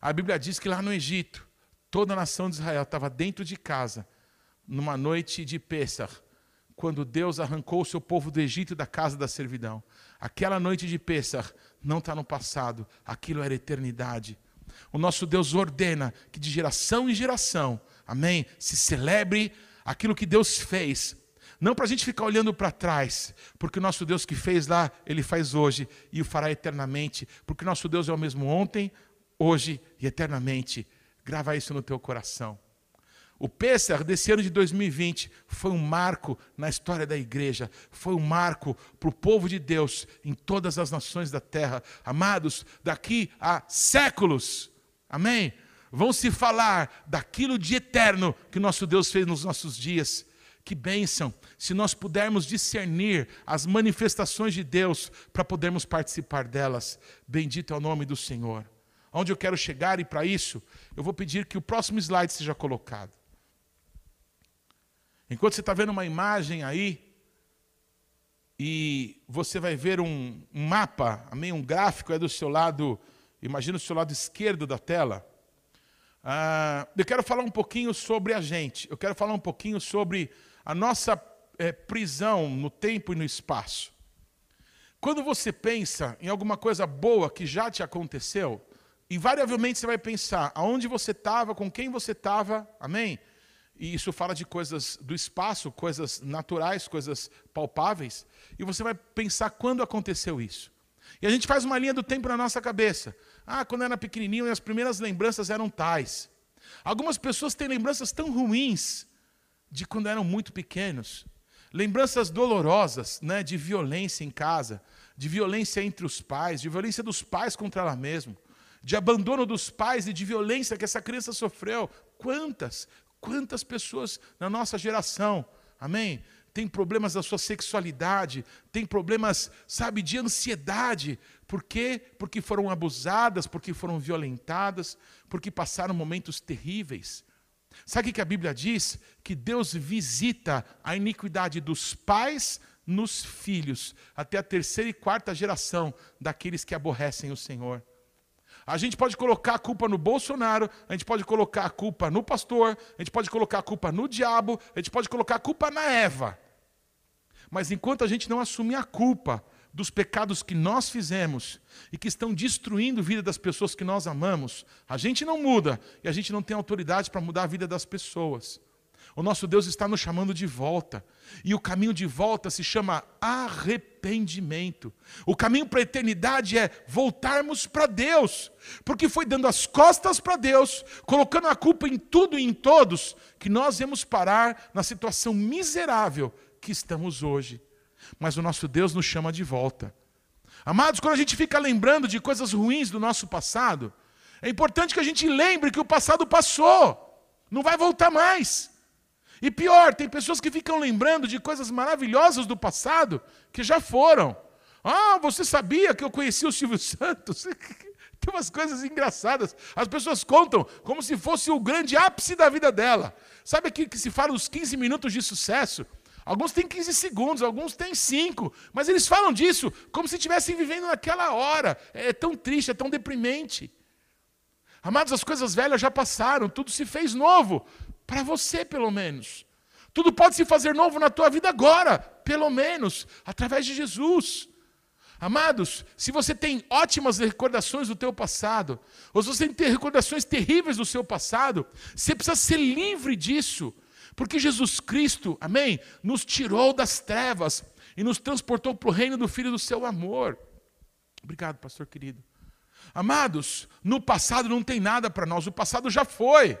A Bíblia diz que lá no Egito, Toda a nação de Israel estava dentro de casa, numa noite de Pêssar, quando Deus arrancou o seu povo do Egito da casa da servidão. Aquela noite de Pêssar não está no passado, aquilo era eternidade. O nosso Deus ordena que de geração em geração, amém, se celebre aquilo que Deus fez. Não para a gente ficar olhando para trás, porque o nosso Deus que fez lá, ele faz hoje e o fará eternamente, porque o nosso Deus é o mesmo ontem, hoje e eternamente. Grava isso no teu coração. O Pêssar desse ano de 2020 foi um marco na história da igreja, foi um marco para o povo de Deus em todas as nações da terra. Amados, daqui a séculos, amém? Vão se falar daquilo de eterno que nosso Deus fez nos nossos dias. Que bênção, se nós pudermos discernir as manifestações de Deus para podermos participar delas. Bendito é o nome do Senhor. Onde eu quero chegar e para isso, eu vou pedir que o próximo slide seja colocado. Enquanto você está vendo uma imagem aí, e você vai ver um, mapa, amém? um gráfico é do seu lado, imagina o seu lado esquerdo da tela. Ah, eu quero falar um pouquinho sobre a gente, eu quero falar um pouquinho sobre a nossa é, prisão no tempo e no espaço. Quando você pensa em alguma coisa boa que já te aconteceu, invariavelmente você vai pensar aonde você estava, com quem você estava, amém? E isso fala de coisas do espaço, coisas naturais, coisas palpáveis, e você vai pensar quando aconteceu isso. E a gente faz uma linha do tempo na nossa cabeça. Ah, quando eu era pequenininho, as primeiras lembranças eram tais. Algumas pessoas têm lembranças tão ruins de quando eram muito pequenos. Lembranças dolorosas, né, de violência em casa, de violência entre os pais, de violência dos pais contra ela mesma de abandono dos pais e de violência que essa criança sofreu. Quantas, quantas pessoas na nossa geração, amém? Tem problemas da sua sexualidade, tem problemas, sabe, de ansiedade. Por quê? Porque foram abusadas, porque foram violentadas, porque passaram momentos terríveis. Sabe o que a Bíblia diz? Que Deus visita a iniquidade dos pais nos filhos, até a terceira e quarta geração daqueles que aborrecem o Senhor. A gente pode colocar a culpa no Bolsonaro, a gente pode colocar a culpa no pastor, a gente pode colocar a culpa no diabo, a gente pode colocar a culpa na Eva. Mas enquanto a gente não assumir a culpa dos pecados que nós fizemos e que estão destruindo a vida das pessoas que nós amamos, a gente não muda e a gente não tem autoridade para mudar a vida das pessoas. O nosso Deus está nos chamando de volta. E o caminho de volta se chama arrependimento. O caminho para a eternidade é voltarmos para Deus. Porque foi dando as costas para Deus, colocando a culpa em tudo e em todos, que nós vamos parar na situação miserável que estamos hoje. Mas o nosso Deus nos chama de volta. Amados, quando a gente fica lembrando de coisas ruins do nosso passado, é importante que a gente lembre que o passado passou, não vai voltar mais. E pior, tem pessoas que ficam lembrando de coisas maravilhosas do passado que já foram. Ah, você sabia que eu conheci o Silvio Santos? Tem umas coisas engraçadas. As pessoas contam como se fosse o grande ápice da vida dela. Sabe aquilo que se fala dos 15 minutos de sucesso? Alguns têm 15 segundos, alguns têm 5. Mas eles falam disso como se estivessem vivendo naquela hora. É tão triste, é tão deprimente. Amados, as coisas velhas já passaram, tudo se fez novo. Para você, pelo menos. Tudo pode se fazer novo na tua vida agora, pelo menos, através de Jesus. Amados, se você tem ótimas recordações do teu passado, ou se você tem recordações terríveis do seu passado, você precisa ser livre disso. Porque Jesus Cristo, amém, nos tirou das trevas e nos transportou para o reino do Filho do seu amor. Obrigado, pastor querido. Amados, no passado não tem nada para nós, o passado já foi.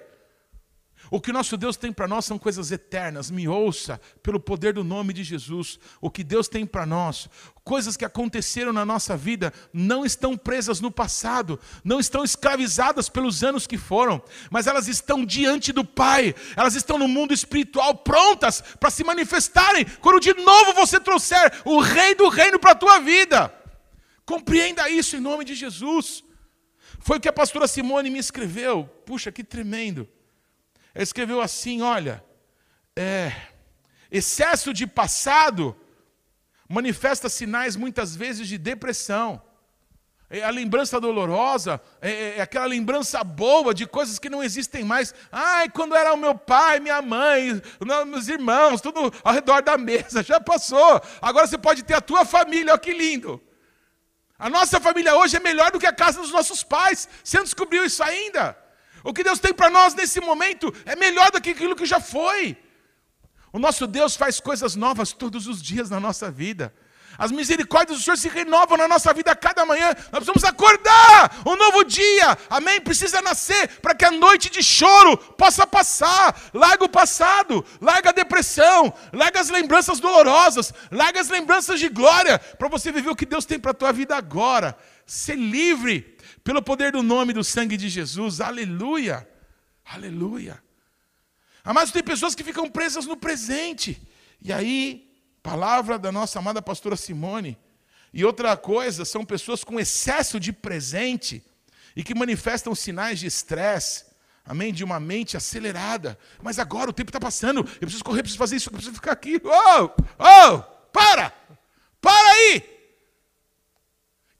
O que nosso Deus tem para nós são coisas eternas. Me ouça, pelo poder do nome de Jesus. O que Deus tem para nós, coisas que aconteceram na nossa vida, não estão presas no passado, não estão escravizadas pelos anos que foram, mas elas estão diante do Pai, elas estão no mundo espiritual prontas para se manifestarem quando de novo você trouxer o Rei do Reino para a tua vida. Compreenda isso em nome de Jesus. Foi o que a pastora Simone me escreveu. Puxa, que tremendo. Escreveu assim: olha, é, excesso de passado manifesta sinais muitas vezes de depressão. É a lembrança dolorosa é, é, é, aquela lembrança boa de coisas que não existem mais. Ai, quando era o meu pai, minha mãe, meus irmãos, tudo ao redor da mesa, já passou. Agora você pode ter a tua família, olha que lindo. A nossa família hoje é melhor do que a casa dos nossos pais. Você não descobriu isso ainda? O que Deus tem para nós nesse momento é melhor do que aquilo que já foi. O nosso Deus faz coisas novas todos os dias na nossa vida. As misericórdias do Senhor se renovam na nossa vida a cada manhã. Nós precisamos acordar um novo dia. Amém? Precisa nascer para que a noite de choro possa passar. Larga o passado, larga a depressão, larga as lembranças dolorosas, larga as lembranças de glória para você viver o que Deus tem para a tua vida agora. Ser livre pelo poder do nome do sangue de Jesus. Aleluia! Aleluia! Amados, tem pessoas que ficam presas no presente. E aí, palavra da nossa amada pastora Simone. E outra coisa, são pessoas com excesso de presente e que manifestam sinais de estresse, amém? De uma mente acelerada. Mas agora o tempo está passando, eu preciso correr, preciso fazer isso, eu preciso ficar aqui. Oh, oh, para! Para aí!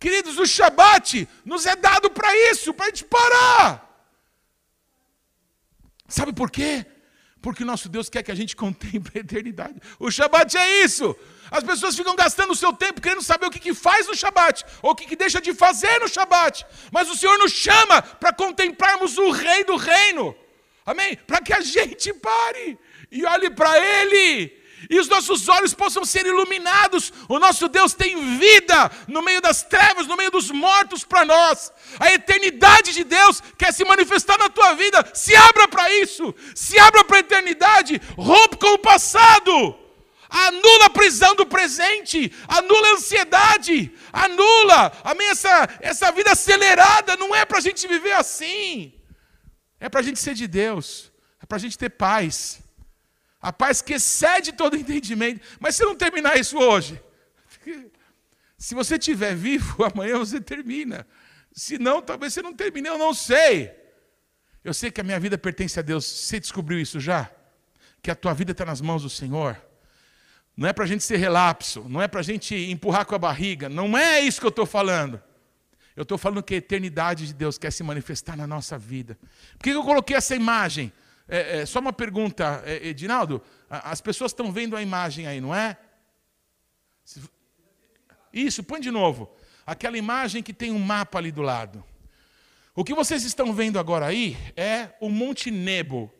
Queridos, o Shabat nos é dado para isso, para a gente parar. Sabe por quê? Porque o nosso Deus quer que a gente contemple a eternidade. O Shabat é isso. As pessoas ficam gastando o seu tempo querendo saber o que, que faz no Shabat, ou o que, que deixa de fazer no Shabat. Mas o Senhor nos chama para contemplarmos o Rei do Reino. Amém? Para que a gente pare e olhe para Ele e os nossos olhos possam ser iluminados. O nosso Deus tem vida no meio das trevas, no meio dos mortos para nós. A eternidade de Deus quer se manifestar na tua vida. Se abra para isso, se abra para a eternidade, rompe com o passado. anula a prisão do presente, anula a ansiedade, anula, amém, essa, essa vida acelerada, não é para a gente viver assim, é para a gente ser de Deus, é para a gente ter paz, a paz que excede todo entendimento, mas se não terminar isso hoje, se você estiver vivo, amanhã você termina, se não, talvez você não termine, eu não sei, eu sei que a minha vida pertence a Deus, você descobriu isso já? Que a tua vida está nas mãos do Senhor? Não é para a gente ser relapso, não é para a gente empurrar com a barriga, não é isso que eu estou falando. Eu estou falando que a eternidade de Deus quer se manifestar na nossa vida. Por que eu coloquei essa imagem? É, é, só uma pergunta, é, Edinaldo. As pessoas estão vendo a imagem aí, não é? Isso, põe de novo. Aquela imagem que tem um mapa ali do lado. O que vocês estão vendo agora aí é o Monte Nebo.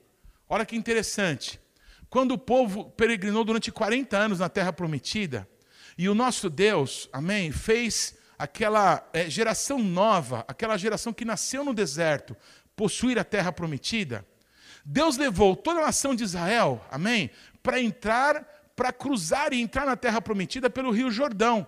Olha que interessante. Quando o povo peregrinou durante 40 anos na terra prometida, e o nosso Deus, amém, fez aquela é, geração nova, aquela geração que nasceu no deserto, possuir a terra prometida, Deus levou toda a nação de Israel, amém, para entrar, para cruzar e entrar na terra prometida pelo rio Jordão.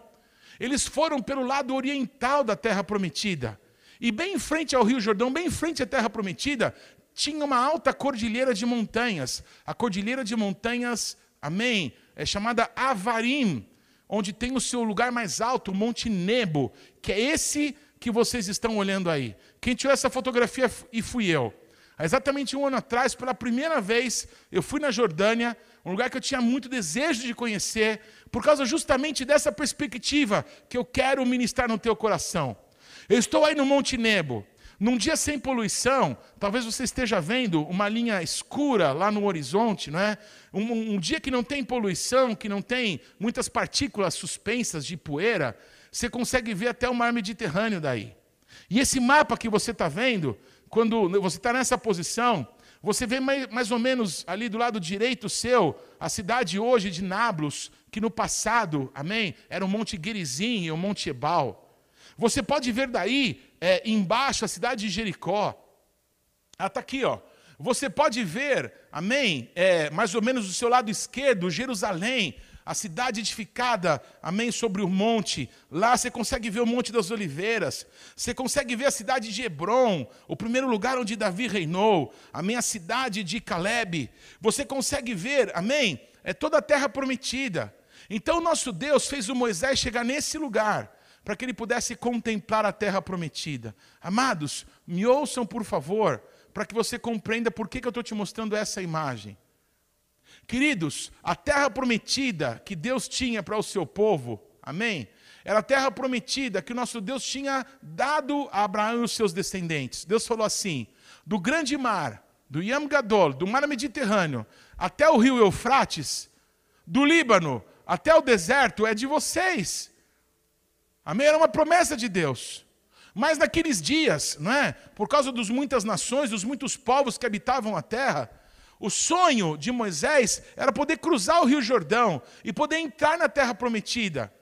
Eles foram pelo lado oriental da terra prometida. E bem em frente ao rio Jordão, bem em frente à terra prometida, tinha uma alta cordilheira de montanhas. A cordilheira de montanhas, amém, é chamada Avarim, onde tem o seu lugar mais alto, o Monte Nebo, que é esse que vocês estão olhando aí. Quem tirou essa fotografia e fui eu. Há exatamente um ano atrás, pela primeira vez, eu fui na Jordânia, um lugar que eu tinha muito desejo de conhecer, por causa justamente dessa perspectiva que eu quero ministrar no teu coração. Eu estou aí no Monte Nebo. Num dia sem poluição, talvez você esteja vendo uma linha escura lá no horizonte, não é? Um, um, dia que não tem poluição, que não tem muitas partículas suspensas de poeira, você consegue ver até o mar Mediterrâneo daí. E esse mapa que você está vendo, quando você está nessa posição, você vê mais, mais, ou menos ali do lado direito seu, a cidade hoje de Nablus, que no passado, amém, era o Monte Gerizim e o Monte Ebal. Você pode ver daí, é, embaixo, a cidade de Jericó. Ah, está aqui, ó. Você pode ver, amém, é, mais ou menos do seu lado esquerdo, Jerusalém, a cidade edificada, amém, sobre o monte. Lá você consegue ver o Monte das Oliveiras. Você consegue ver a cidade de Hebron, o primeiro lugar onde Davi reinou. Amém, a cidade de Caleb. Você consegue ver, amém, é toda a terra prometida. Então, nosso Deus fez o Moisés chegar nesse lugar para que ele pudesse contemplar a terra prometida. Amados, me ouçam, por favor, para que você compreenda por que, que eu estou te mostrando essa imagem. Queridos, a terra prometida que Deus tinha para o seu povo, amém? Era a terra prometida que o nosso Deus tinha dado a Abraão e os seus descendentes. Deus falou assim: do grande mar, do Yam Gadol, do mar Mediterrâneo, até o rio Eufrates, do Líbano até o deserto é de vocês. Amém? Era uma promessa de Deus. Mas naqueles dias, não é? Por causa das muitas nações, dos muitos povos que habitavam a terra, o sonho de Moisés era poder cruzar o Rio Jordão e poder entrar na terra prometida.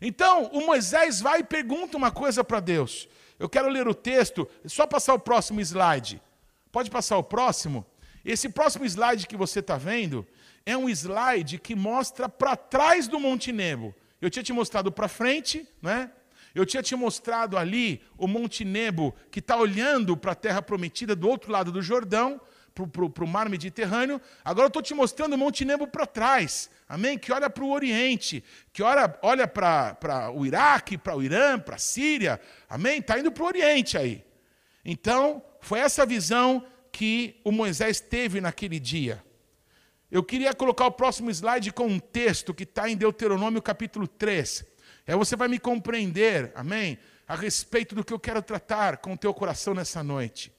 Então, o Moisés vai e pergunta uma coisa para Deus. Eu quero ler o texto, só passar o próximo slide. Pode passar o próximo? Esse próximo slide que você está vendo é um slide que mostra para trás do Monte Nebo. Eu tinha te mostrado para frente, né? Eu tinha te mostrado ali o Monte Nebo, que está olhando para a terra prometida do outro lado do Jordão, para o mar Mediterrâneo. Agora eu estou te mostrando o Monte Nebo para trás, amém? Que olha para o Oriente, que olha, olha para o Iraque, para o Irã, para a Síria, amém? Está indo para o Oriente aí. Então, foi essa visão que o Moisés teve naquele dia. Eu queria colocar o próximo slide com um texto que está em Deuteronômio capítulo 3. Aí você vai me compreender, amém? A respeito do que eu quero tratar com o teu coração nessa noite.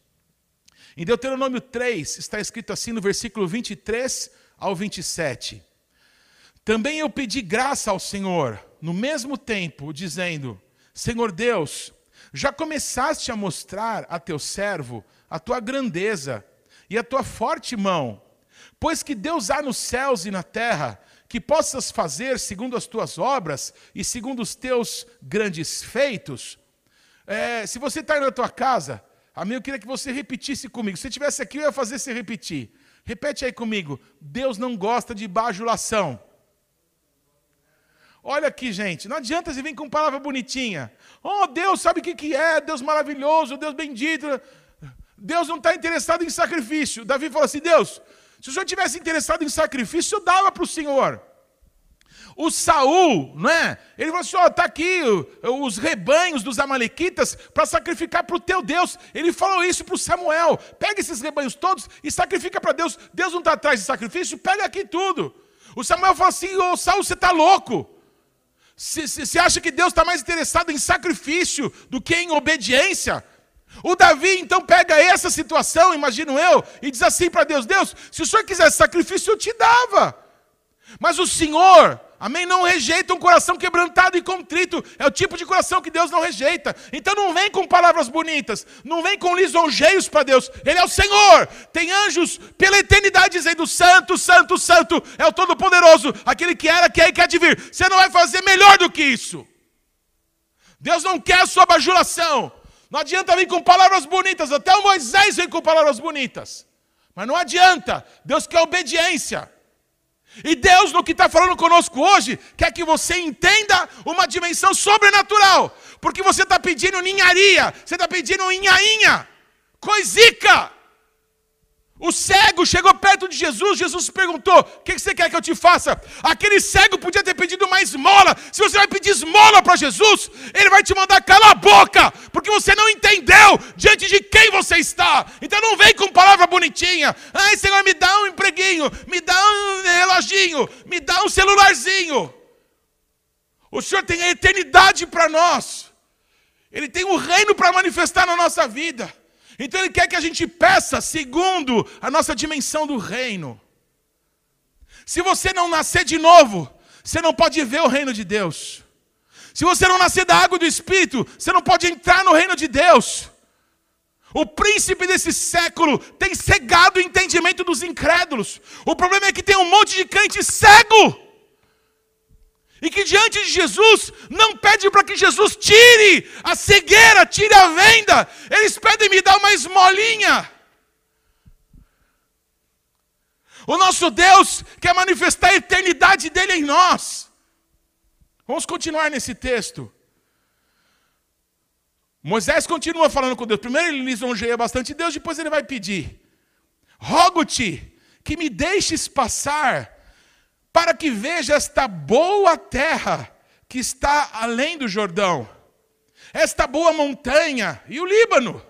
Em Deuteronômio 3 está escrito assim no versículo 23 ao 27. Também eu pedi graça ao Senhor, no mesmo tempo, dizendo: Senhor Deus, já começaste a mostrar a teu servo a tua grandeza e a tua forte mão Pois que Deus há nos céus e na terra, que possas fazer segundo as tuas obras e segundo os teus grandes feitos. É, se você está na tua casa, amém, eu queria que você repetisse comigo. Se estivesse aqui, eu ia fazer você repetir. Repete aí comigo. Deus não gosta de bajulação. Olha aqui, gente, não adianta você vir com palavra bonitinha. Oh, Deus sabe o que, que é, Deus maravilhoso, Deus bendito. Deus não está interessado em sacrifício. Davi falou assim: Deus, se o senhor tivesse interessado em sacrifício, eu dava para o senhor. O Saul, não é? Ele falou assim: ó, está aqui os rebanhos dos Amalequitas para sacrificar para o teu Deus. Ele falou isso para o Samuel: pega esses rebanhos todos e sacrifica para Deus. Deus não está atrás de sacrifício, pega aqui tudo. O Samuel falou assim: ô Saul, você está louco? Você acha que Deus está mais interessado em sacrifício do que em obediência? O Davi então pega essa situação, imagino eu, e diz assim para Deus: Deus, se o senhor quisesse sacrifício, eu te dava. Mas o Senhor, amém, não rejeita um coração quebrantado e contrito. É o tipo de coração que Deus não rejeita. Então não vem com palavras bonitas, não vem com lisonjeios para Deus. Ele é o Senhor. Tem anjos pela eternidade dizendo: Santo, Santo, Santo, é o Todo-Poderoso, aquele que era, que é e quer de vir. Você não vai fazer melhor do que isso. Deus não quer a sua bajulação. Não adianta vir com palavras bonitas, até o Moisés vem com palavras bonitas. Mas não adianta, Deus quer obediência. E Deus, no que está falando conosco hoje, quer que você entenda uma dimensão sobrenatural. Porque você está pedindo ninharia, você está pedindo inhainha, coisica. O cego chegou perto de Jesus, Jesus perguntou: O que você quer que eu te faça? Aquele cego podia ter pedido uma esmola. Se você vai pedir esmola para Jesus, ele vai te mandar calar a boca, porque você não entendeu diante de quem você está. Então não vem com palavra bonitinha. Ai, Senhor, me dá um empreguinho, me dá um reloginho, me dá um celularzinho. O Senhor tem a eternidade para nós, Ele tem o um reino para manifestar na nossa vida. Então Ele quer que a gente peça segundo a nossa dimensão do reino. Se você não nascer de novo, você não pode ver o reino de Deus. Se você não nascer da água do Espírito, você não pode entrar no reino de Deus. O príncipe desse século tem cegado o entendimento dos incrédulos. O problema é que tem um monte de crente cego e que diante de Jesus não pede para que Jesus tire a cegueira, tire a venda, eles pedem me dar uma esmolinha. O nosso Deus quer manifestar a eternidade dele em nós. Vamos continuar nesse texto. Moisés continua falando com Deus. Primeiro ele lisonjeia bastante Deus, depois ele vai pedir: Rogo-te que me deixes passar para que veja esta boa terra que está além do Jordão, esta boa montanha e o Líbano.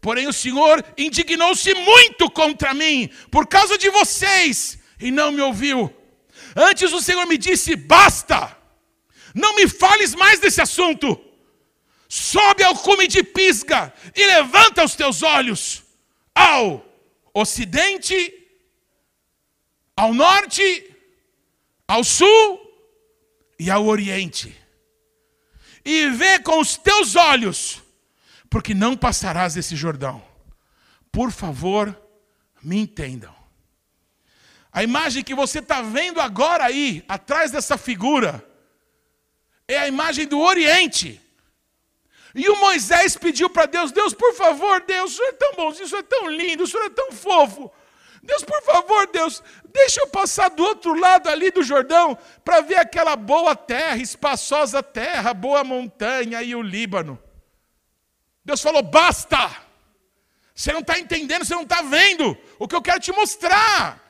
Porém, o Senhor indignou-se muito contra mim por causa de vocês e não me ouviu. Antes o Senhor me disse: basta, não me fales mais desse assunto. Sobe ao cume de Pisga e levanta os teus olhos ao ocidente, ao norte ao sul e ao oriente. E vê com os teus olhos, porque não passarás esse Jordão. Por favor, me entendam. A imagem que você está vendo agora aí, atrás dessa figura, é a imagem do Oriente. E o Moisés pediu para Deus: Deus, por favor, Deus, o senhor é tão bonzinho, o senhor é tão lindo, o senhor é tão fofo. Deus, por favor, Deus, deixa eu passar do outro lado ali do Jordão para ver aquela boa terra, espaçosa terra, boa montanha e o Líbano. Deus falou: basta! Você não está entendendo, você não está vendo o que eu quero te mostrar.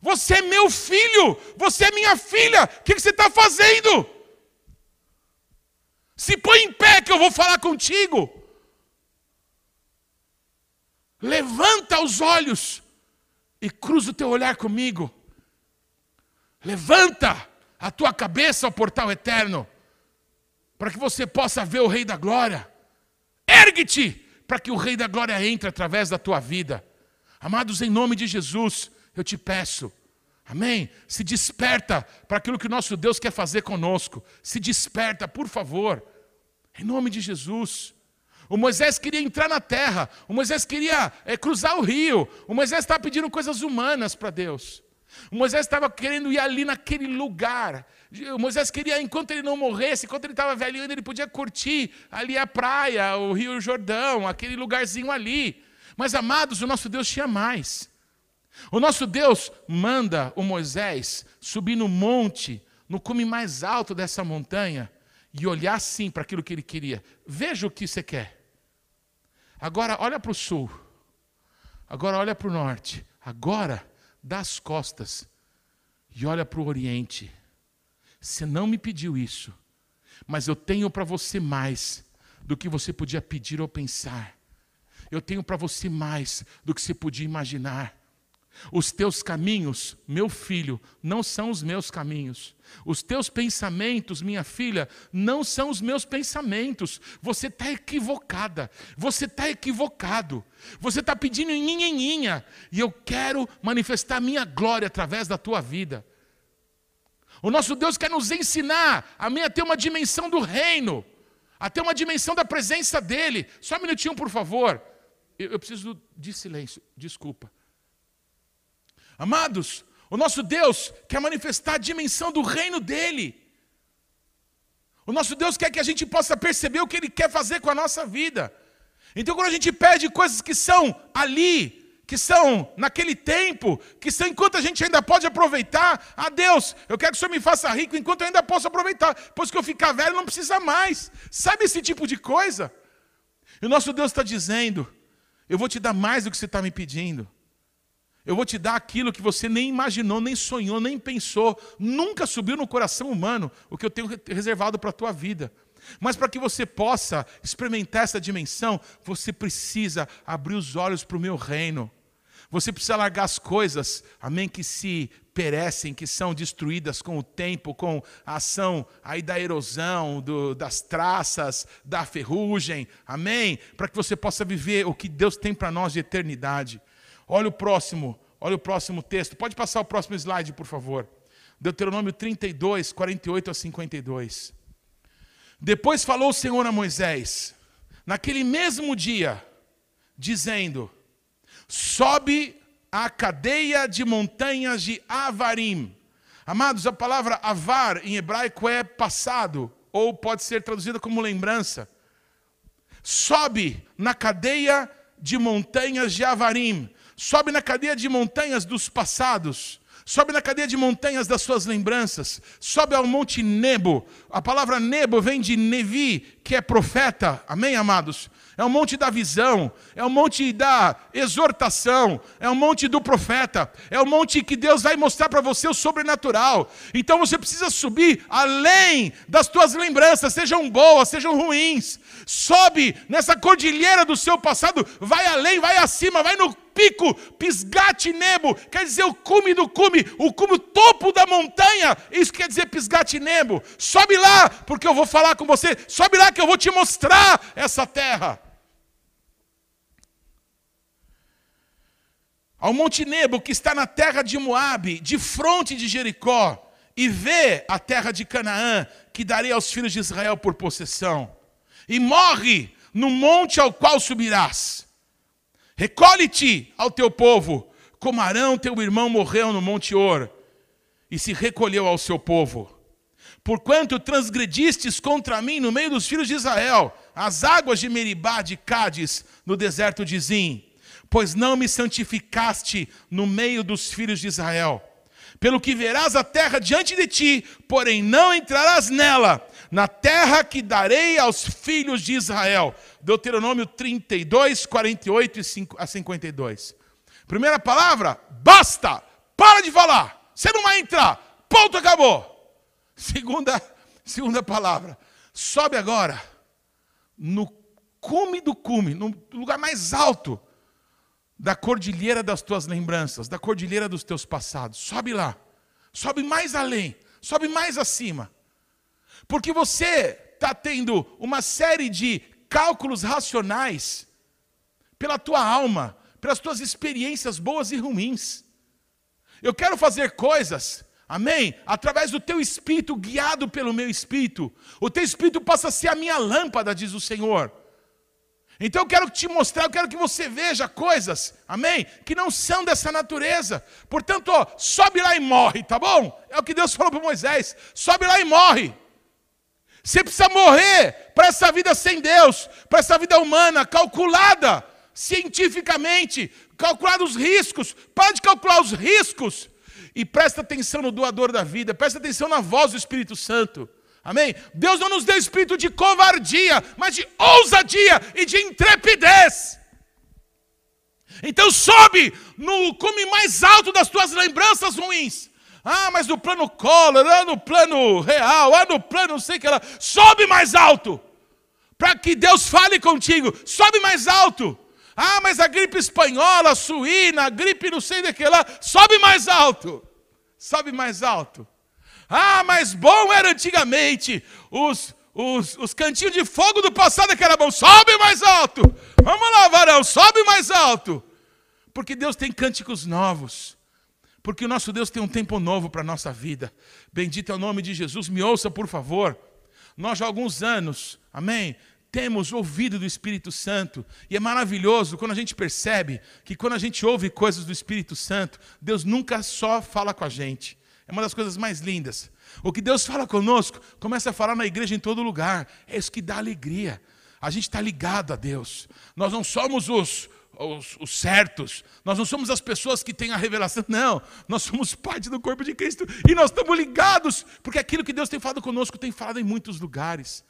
Você é meu filho, você é minha filha, o que você está fazendo? Se põe em pé que eu vou falar contigo. Levanta os olhos e cruza o teu olhar comigo. Levanta a tua cabeça ao portal eterno, para que você possa ver o Rei da Glória. Ergue-te, para que o Rei da Glória entre através da tua vida. Amados, em nome de Jesus, eu te peço. Amém? Se desperta para aquilo que o nosso Deus quer fazer conosco. Se desperta, por favor. Em nome de Jesus. O Moisés queria entrar na terra, o Moisés queria é, cruzar o rio, o Moisés estava pedindo coisas humanas para Deus. O Moisés estava querendo ir ali naquele lugar. O Moisés queria, enquanto ele não morresse, enquanto ele estava velhinho, ele podia curtir ali a praia, o Rio Jordão, aquele lugarzinho ali. Mas, amados, o nosso Deus tinha mais. O nosso Deus manda o Moisés subir no monte, no cume mais alto dessa montanha e olhar sim para aquilo que ele queria. Veja o que você quer. Agora olha para o sul. Agora olha para o norte. Agora dá as costas e olha para o oriente. Você não me pediu isso, mas eu tenho para você mais do que você podia pedir ou pensar. Eu tenho para você mais do que você podia imaginar. Os teus caminhos, meu filho, não são os meus caminhos. Os teus pensamentos, minha filha, não são os meus pensamentos. Você está equivocada. Você está equivocado. Você está pedindo nhinhinhinha. E eu quero manifestar minha glória através da tua vida. O nosso Deus quer nos ensinar a ter uma dimensão do reino, a ter uma dimensão da presença dEle. Só um minutinho, por favor. Eu preciso de silêncio, desculpa. Amados, o nosso Deus quer manifestar a dimensão do reino dele. O nosso Deus quer que a gente possa perceber o que ele quer fazer com a nossa vida. Então, quando a gente pede coisas que são ali, que são naquele tempo, que são enquanto a gente ainda pode aproveitar, a ah, Deus, eu quero que o Senhor me faça rico enquanto eu ainda posso aproveitar, pois que eu ficar velho não precisa mais. Sabe esse tipo de coisa? E o nosso Deus está dizendo: eu vou te dar mais do que você está me pedindo. Eu vou te dar aquilo que você nem imaginou, nem sonhou, nem pensou, nunca subiu no coração humano, o que eu tenho reservado para a tua vida. Mas para que você possa experimentar essa dimensão, você precisa abrir os olhos para o meu reino. Você precisa largar as coisas, amém, que se perecem, que são destruídas com o tempo, com a ação aí da erosão, do, das traças, da ferrugem, amém, para que você possa viver o que Deus tem para nós de eternidade. Olha o próximo, olha o próximo texto. Pode passar o próximo slide, por favor. Deuteronômio 32, 48 a 52. Depois falou o Senhor a Moisés, naquele mesmo dia, dizendo: Sobe a cadeia de montanhas de Avarim. Amados, a palavra avar em hebraico é passado, ou pode ser traduzida como lembrança. Sobe na cadeia de montanhas de Avarim sobe na cadeia de montanhas dos passados, sobe na cadeia de montanhas das suas lembranças, sobe ao monte Nebo. A palavra Nebo vem de Nevi, que é profeta. Amém, amados? É o monte da visão, é o monte da exortação, é o monte do profeta, é o monte que Deus vai mostrar para você o sobrenatural. Então você precisa subir além das tuas lembranças, sejam boas, sejam ruins. Sobe nessa cordilheira do seu passado, vai além, vai acima, vai no pico, pisgate nebo, quer dizer o cume do cume, o cume, o topo da montanha, isso quer dizer pisgate nebo. Sobe lá, porque eu vou falar com você, sobe lá que eu vou te mostrar essa terra. Ao Monte Nebo, que está na terra de Moabe, de fronte de Jericó, e vê a terra de Canaã, que darei aos filhos de Israel por possessão. E morre no monte ao qual subirás. Recolhe-te ao teu povo, como Arão, teu irmão, morreu no Monte Or, e se recolheu ao seu povo. Porquanto transgredistes contra mim no meio dos filhos de Israel, as águas de Meribá, de Cádiz, no deserto de Zim, pois não me santificaste no meio dos filhos de Israel. Pelo que verás a terra diante de ti, porém não entrarás nela, na terra que darei aos filhos de Israel. Deuteronômio 32, 48 a 52. Primeira palavra, basta, para de falar, você não vai entrar, ponto, acabou. Segunda, segunda palavra, sobe agora no cume do cume, no lugar mais alto da cordilheira das tuas lembranças, da cordilheira dos teus passados. Sobe lá, sobe mais além, sobe mais acima. Porque você está tendo uma série de cálculos racionais pela tua alma, pelas tuas experiências boas e ruins. Eu quero fazer coisas, amém? Através do teu espírito, guiado pelo meu espírito. O teu espírito passa a ser a minha lâmpada, diz o Senhor. Então eu quero te mostrar, eu quero que você veja coisas, amém? Que não são dessa natureza. Portanto, ó, sobe lá e morre, tá bom? É o que Deus falou para Moisés: sobe lá e morre. Você precisa morrer para essa vida sem Deus, para essa vida humana, calculada cientificamente, calculada os riscos. Para de calcular os riscos E presta atenção no doador da vida, presta atenção na voz do Espírito Santo. Amém? Deus não nos deu espírito de covardia, mas de ousadia e de intrepidez. Então sobe no cume mais alto das tuas lembranças ruins. Ah, mas no plano Collor, ah, no plano real, ah, no plano não sei o que lá. Sobe mais alto. Para que Deus fale contigo. Sobe mais alto. Ah, mas a gripe espanhola, suína, a gripe não sei de que lá. Sobe mais alto. Sobe mais alto. Ah, mas bom era antigamente. Os, os, os cantinhos de fogo do passado que era bom. Sobe mais alto. Vamos lá, varão, sobe mais alto. Porque Deus tem cânticos novos. Porque o nosso Deus tem um tempo novo para a nossa vida. Bendito é o nome de Jesus. Me ouça, por favor. Nós já há alguns anos, amém? Temos ouvido do Espírito Santo. E é maravilhoso quando a gente percebe que quando a gente ouve coisas do Espírito Santo, Deus nunca só fala com a gente. É uma das coisas mais lindas. O que Deus fala conosco, começa a falar na igreja em todo lugar. É isso que dá alegria. A gente está ligado a Deus. Nós não somos os, os, os, certos, nós não somos as pessoas que têm a revelação, não, nós somos parte do corpo de Cristo e nós estamos ligados, porque aquilo que Deus tem falado conosco tem falado em muitos lugares.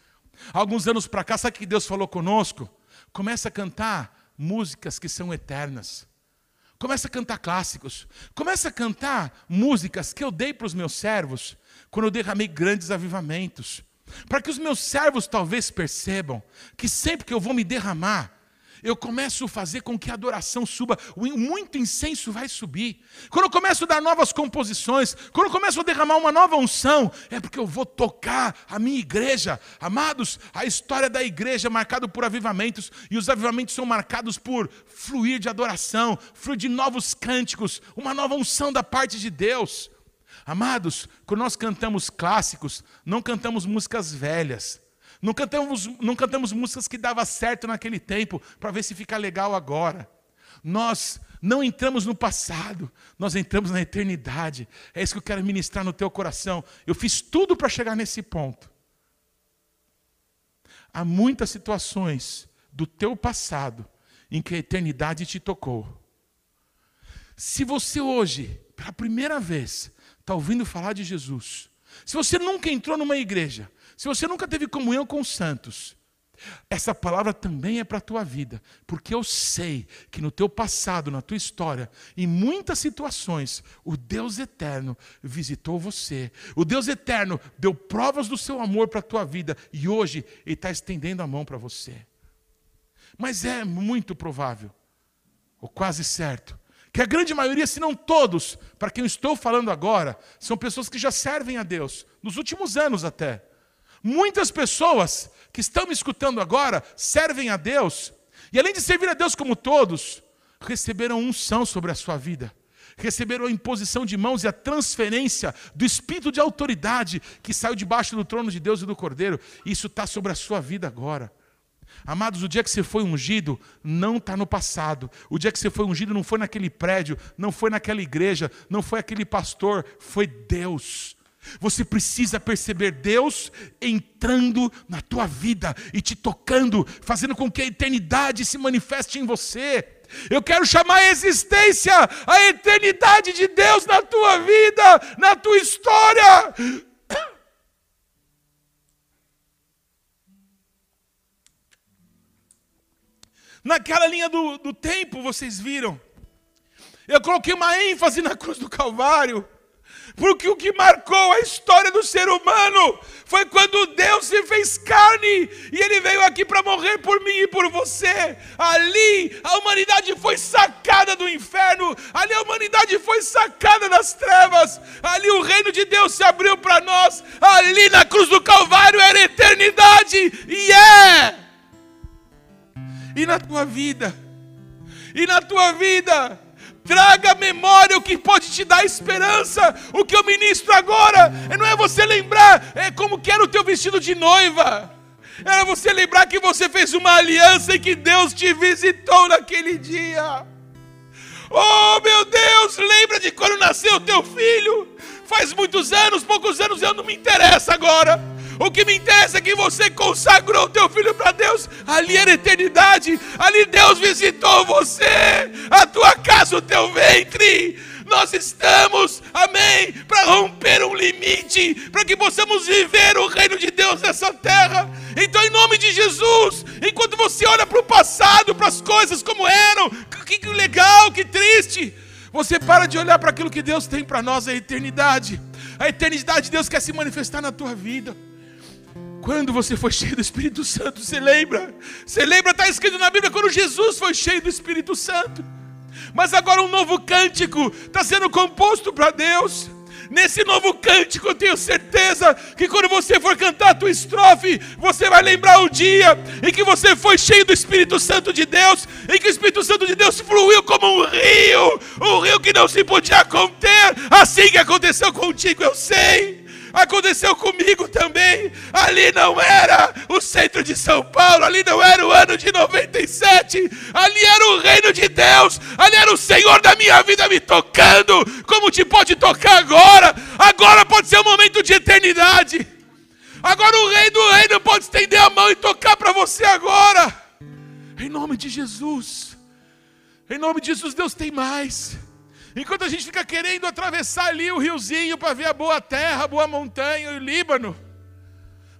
Alguns anos para cá, sabe o que Deus falou conosco? Começa a cantar músicas que são eternas. Começa a cantar clássicos. Começa a cantar músicas que eu dei para os meus servos quando eu derramei grandes avivamentos. Para que os meus servos talvez percebam que sempre que eu vou me derramar, eu começo a fazer com que a adoração suba, muito incenso vai subir. Quando eu começo a dar novas composições, quando eu começo a derramar uma nova unção, é porque eu vou tocar a minha igreja. Amados, a história da igreja é marcada por avivamentos, e os avivamentos são marcados por fluir de adoração, fluir de novos cânticos, uma nova unção da parte de Deus. Amados, quando nós cantamos clássicos, não cantamos músicas velhas. Não cantamos, não cantamos músicas que dava certo naquele tempo para ver se fica legal agora. Nós não entramos no passado, nós entramos na eternidade. É isso que eu quero ministrar no teu coração. Eu fiz tudo para chegar nesse ponto. Há muitas situações do teu passado em que a eternidade te tocou. Se você hoje, pela primeira vez, está ouvindo falar de Jesus, se você nunca entrou numa igreja, se você nunca teve comunhão com os santos, essa palavra também é para a tua vida, porque eu sei que no teu passado, na tua história, em muitas situações, o Deus eterno visitou você. O Deus eterno deu provas do seu amor para a tua vida e hoje Ele está estendendo a mão para você. Mas é muito provável, ou quase certo, que a grande maioria, se não todos, para quem eu estou falando agora, são pessoas que já servem a Deus, nos últimos anos até. Muitas pessoas que estão me escutando agora servem a Deus, e além de servir a Deus como todos, receberam unção sobre a sua vida, receberam a imposição de mãos e a transferência do espírito de autoridade que saiu debaixo do trono de Deus e do Cordeiro, isso está sobre a sua vida agora. Amados, o dia que você foi ungido não está no passado. O dia que você foi ungido não foi naquele prédio, não foi naquela igreja, não foi aquele pastor, foi Deus. Você precisa perceber Deus entrando na tua vida e te tocando, fazendo com que a eternidade se manifeste em você. Eu quero chamar a existência, a eternidade de Deus na tua vida, na tua história. Naquela linha do, do tempo, vocês viram, eu coloquei uma ênfase na cruz do Calvário. Porque o que marcou a história do ser humano foi quando Deus se fez carne e ele veio aqui para morrer por mim e por você. Ali a humanidade foi sacada do inferno, ali a humanidade foi sacada das trevas, ali o reino de Deus se abriu para nós, ali na cruz do Calvário era eternidade e é. E na tua vida, e na tua vida, Traga memória o que pode te dar esperança. O que eu ministro agora não é você lembrar é como que era o teu vestido de noiva. Era você lembrar que você fez uma aliança e que Deus te visitou naquele dia. Oh meu Deus, lembra de quando nasceu teu filho? Faz muitos anos, poucos anos, eu não me interessa agora. O que me interessa é que você consagrou o teu filho para Deus. Ali era eternidade. Ali Deus visitou você, a tua casa, o teu ventre. Nós estamos, amém, para romper um limite, para que possamos viver o reino de Deus nessa terra. Então, em nome de Jesus, enquanto você olha para o passado, para as coisas como eram, que, que legal, que triste, você para de olhar para aquilo que Deus tem para nós, a eternidade. A eternidade de Deus quer se manifestar na tua vida. Quando você foi cheio do Espírito Santo, você lembra? Você lembra, está escrito na Bíblia, quando Jesus foi cheio do Espírito Santo. Mas agora um novo cântico está sendo composto para Deus. Nesse novo cântico, eu tenho certeza que quando você for cantar a tua estrofe, você vai lembrar o dia em que você foi cheio do Espírito Santo de Deus, em que o Espírito Santo de Deus fluiu como um rio, um rio que não se podia conter. Assim que aconteceu contigo, eu sei. Aconteceu comigo também. Ali não era o centro de São Paulo, ali não era o ano de 97. Ali era o reino de Deus. Ali era o Senhor da minha vida me tocando. Como te pode tocar agora? Agora pode ser um momento de eternidade. Agora o rei do reino pode estender a mão e tocar para você agora. Em nome de Jesus. Em nome de Jesus, Deus tem mais. Enquanto a gente fica querendo atravessar ali o riozinho para ver a boa terra, a boa montanha, o Líbano,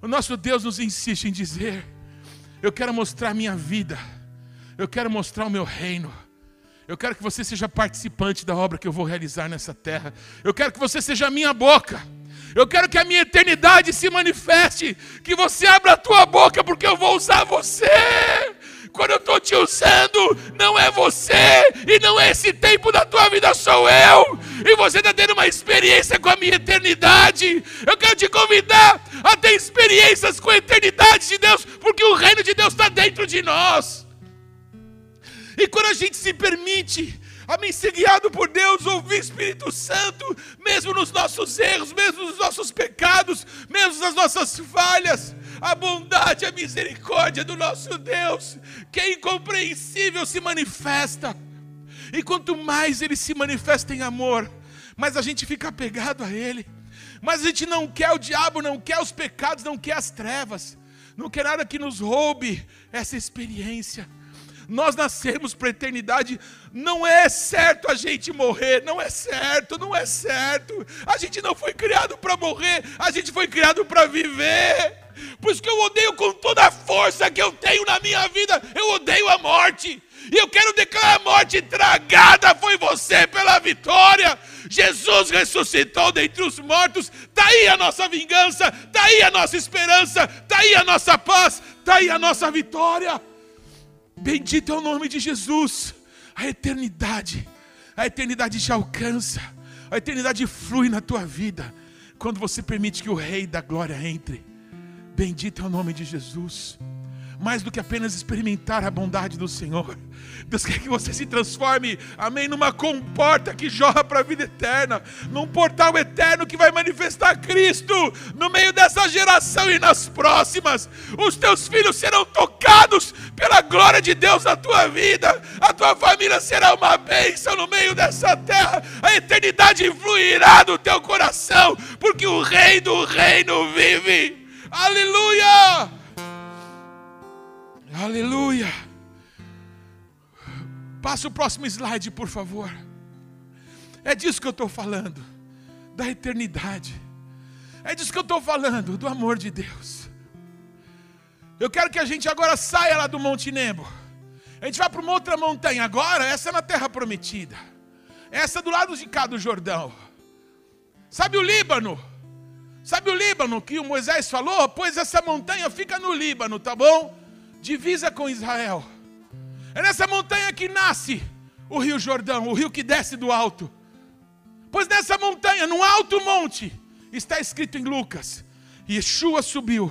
o nosso Deus nos insiste em dizer: Eu quero mostrar minha vida, eu quero mostrar o meu reino. Eu quero que você seja participante da obra que eu vou realizar nessa terra. Eu quero que você seja a minha boca. Eu quero que a minha eternidade se manifeste. Que você abra a tua boca, porque eu vou usar você quando eu estou te usando, não é você, e não é esse tempo da tua vida, sou eu, e você está tendo uma experiência com a minha eternidade. Eu quero te convidar a ter experiências com a eternidade de Deus, porque o reino de Deus está dentro de nós. E quando a gente se permite, amém, ser guiado por Deus, ouvir Espírito Santo, mesmo nos nossos erros, mesmo nos nossos pecados, mesmo nas nossas falhas, a bondade, a misericórdia do nosso Deus, que é incompreensível, se manifesta. E quanto mais ele se manifesta em amor, mais a gente fica apegado a ele. Mas a gente não quer o diabo, não quer os pecados, não quer as trevas, não quer nada que nos roube essa experiência. Nós nascemos para a eternidade, não é certo a gente morrer, não é certo, não é certo. A gente não foi criado para morrer, a gente foi criado para viver. Por isso que eu odeio com toda a força que eu tenho na minha vida, eu odeio a morte. E eu quero declarar a morte tragada foi você pela vitória. Jesus ressuscitou dentre os mortos. Está aí a nossa vingança, está aí a nossa esperança, está aí a nossa paz, está aí a nossa vitória. Bendito é o nome de Jesus. A eternidade, a eternidade te alcança, a eternidade flui na tua vida quando você permite que o Rei da Glória entre. Bendito é o nome de Jesus. Mais do que apenas experimentar a bondade do Senhor, Deus quer que você se transforme, amém, numa comporta que jorra para a vida eterna, num portal eterno que vai manifestar Cristo no meio dessa geração e nas próximas. Os teus filhos serão tocados pela glória de Deus na tua vida, a tua família será uma bênção no meio dessa terra, a eternidade fluirá do teu coração, porque o Rei do Reino vive. Aleluia! Aleluia! Passa o próximo slide, por favor. É disso que eu estou falando, da eternidade. É disso que eu estou falando, do amor de Deus. Eu quero que a gente agora saia lá do Monte Nebo. A gente vai para uma outra montanha. Agora, essa é na terra prometida. Essa é do lado de cá do Jordão. Sabe o Líbano? Sabe o Líbano que o Moisés falou? Pois essa montanha fica no Líbano, tá bom? Divisa com Israel. É nessa montanha que nasce o Rio Jordão, o rio que desce do alto. Pois nessa montanha, num alto monte, está escrito em Lucas: Yeshua subiu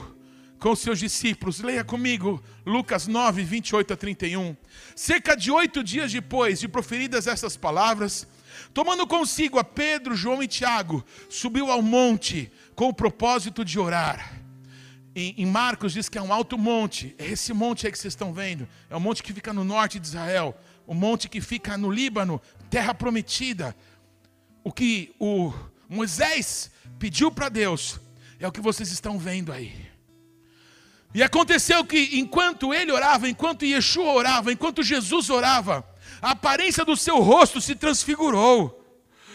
com seus discípulos. Leia comigo Lucas 9, 28 a 31. Cerca de oito dias depois de proferidas essas palavras, tomando consigo a Pedro, João e Tiago, subiu ao monte com o propósito de orar. Em, em, Marcos diz que é um alto monte, é esse monte aí que vocês estão vendo, é o monte que fica no norte de Israel, o monte que fica no Líbano, terra prometida. O que o Moisés pediu para Deus é o que vocês estão vendo aí. E aconteceu que enquanto ele orava, enquanto Yeshua orava, enquanto Jesus orava, a aparência do seu rosto se transfigurou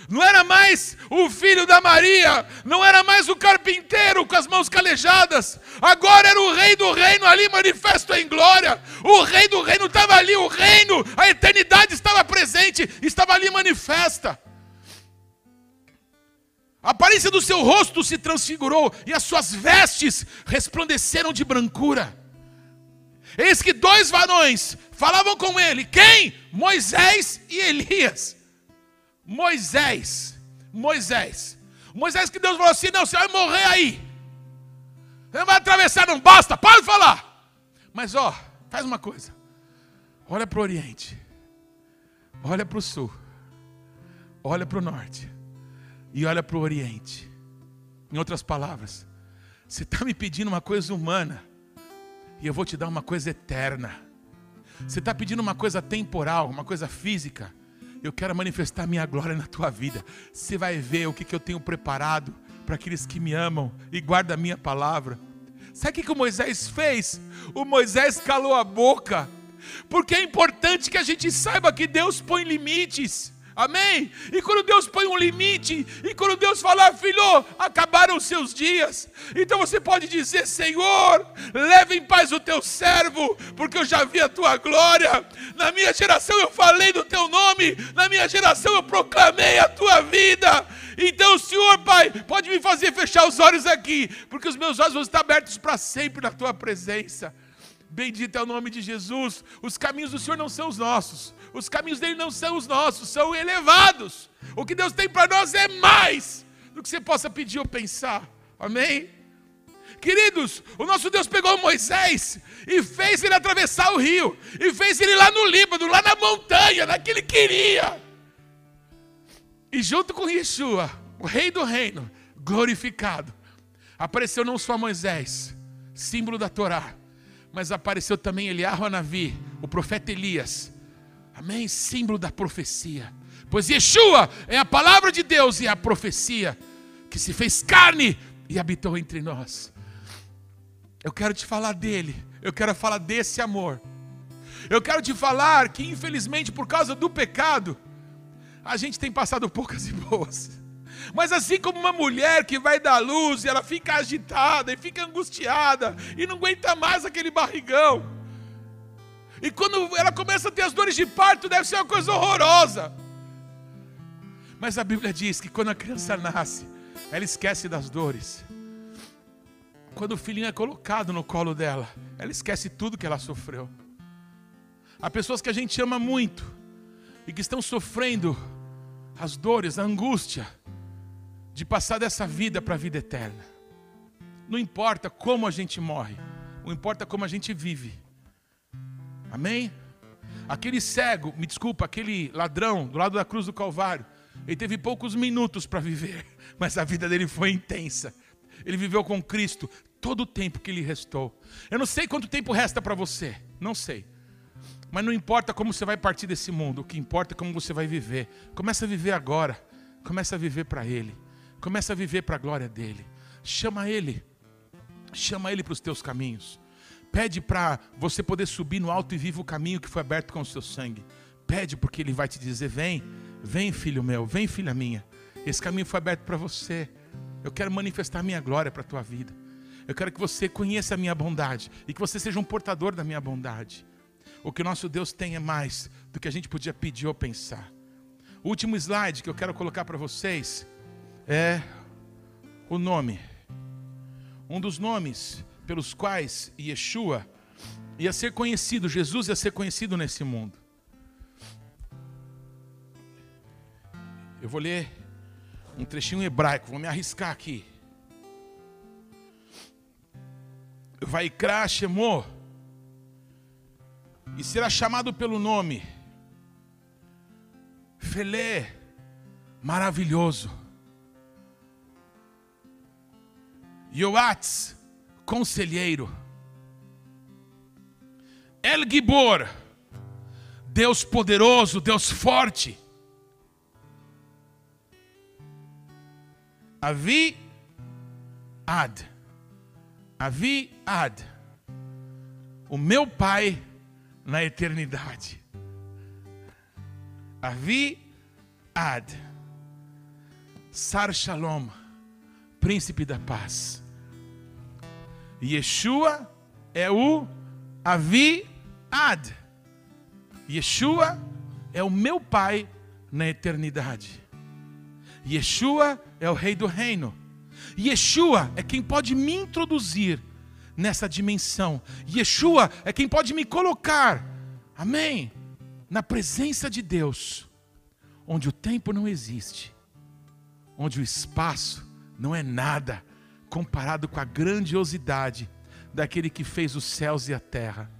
não era mais o filho da Maria, não era mais o carpinteiro com as mãos calejadas, agora era o rei do reino ali manifesto em glória. O rei do reino estava ali, o reino, a eternidade estava presente, estava ali manifesta. A aparência do seu rosto se transfigurou e as suas vestes resplandeceram de brancura. Eis que dois varões falavam com ele: quem? Moisés e Elias. Moisés, Moisés, Moisés que Deus falou assim: não, você vai morrer aí, você vai atravessar, não basta, para de falar. Mas ó, faz uma coisa: olha para o Oriente, olha para o Sul, olha para o Norte e olha para o Oriente. Em outras palavras, você está me pedindo uma coisa humana, e eu vou te dar uma coisa eterna. Você está pedindo uma coisa temporal, uma coisa física. Eu quero manifestar minha glória na tua vida. Você vai ver o que, que eu tenho preparado para aqueles que me amam e guardam a minha palavra. Sabe o que, que o Moisés fez? O Moisés calou a boca, porque é importante que a gente saiba que Deus põe limites. Amém? E quando Deus põe um limite, e quando Deus fala, filho, acabaram os seus dias, então você pode dizer: Senhor, leve em paz o teu servo, porque eu já vi a tua glória. Na minha geração eu falei do teu nome, na minha geração eu proclamei a tua vida. Então, Senhor, Pai, pode me fazer fechar os olhos aqui, porque os meus olhos vão estar abertos para sempre na tua presença. Bendito é o nome de Jesus. Os caminhos do Senhor não são os nossos. Os caminhos dele não são os nossos, são elevados. O que Deus tem para nós é mais do que você possa pedir ou pensar. Amém? Queridos, o nosso Deus pegou Moisés e fez ele atravessar o rio, e fez ele lá no Líbano, lá na montanha, naquele que ele queria. E junto com Yeshua, o rei do reino, glorificado, apareceu não só Moisés, símbolo da Torá, mas apareceu também Eliarro Navi, o profeta Elias, Amém? Símbolo da profecia. Pois Yeshua é a palavra de Deus e a profecia que se fez carne e habitou entre nós. Eu quero te falar dele. Eu quero falar desse amor. Eu quero te falar que, infelizmente, por causa do pecado, a gente tem passado poucas e boas. Mas assim como uma mulher que vai dar luz e ela fica agitada e fica angustiada e não aguenta mais aquele barrigão. E quando ela começa a ter as dores de parto, deve ser uma coisa horrorosa. Mas a Bíblia diz que quando a criança nasce, ela esquece das dores. Quando o filhinho é colocado no colo dela, ela esquece tudo que ela sofreu. Há pessoas que a gente ama muito e que estão sofrendo as dores, a angústia de passar dessa vida para a vida eterna. Não importa como a gente morre, não importa como a gente vive. Amém? Aquele cego, me desculpa, aquele ladrão do lado da cruz do Calvário, ele teve poucos minutos para viver, mas a vida dele foi intensa. Ele viveu com Cristo todo o tempo que lhe restou. Eu não sei quanto tempo resta para você, não sei. Mas não importa como você vai partir desse mundo, o que importa é como você vai viver. Começa a viver agora. Começa a viver para Ele. Começa a viver para a glória dele. Chama Ele. Chama Ele para os teus caminhos. Pede para você poder subir no alto e vivo caminho que foi aberto com o seu sangue. Pede porque ele vai te dizer: "Vem, vem, filho meu, vem, filha minha. Esse caminho foi aberto para você. Eu quero manifestar minha glória para a tua vida. Eu quero que você conheça a minha bondade e que você seja um portador da minha bondade. O que o nosso Deus tem é mais do que a gente podia pedir ou pensar. O último slide que eu quero colocar para vocês é o nome. Um dos nomes pelos quais Yeshua ia ser conhecido, Jesus ia ser conhecido nesse mundo. Eu vou ler um trechinho hebraico, vou me arriscar aqui. Vaikra Shemô, e será chamado pelo nome Felé, maravilhoso. Yoatz, conselheiro. El Gibor, Deus poderoso, Deus forte. Avi Ad, Avi Ad, o meu Pai na eternidade. Avi Ad, Sar Shalom, príncipe da paz. Yeshua é o Avi Ad. Yeshua é o meu pai na eternidade. Yeshua é o rei do reino. Yeshua é quem pode me introduzir nessa dimensão. Yeshua é quem pode me colocar, amém, na presença de Deus, onde o tempo não existe, onde o espaço não é nada comparado com a grandiosidade daquele que fez os céus e a terra.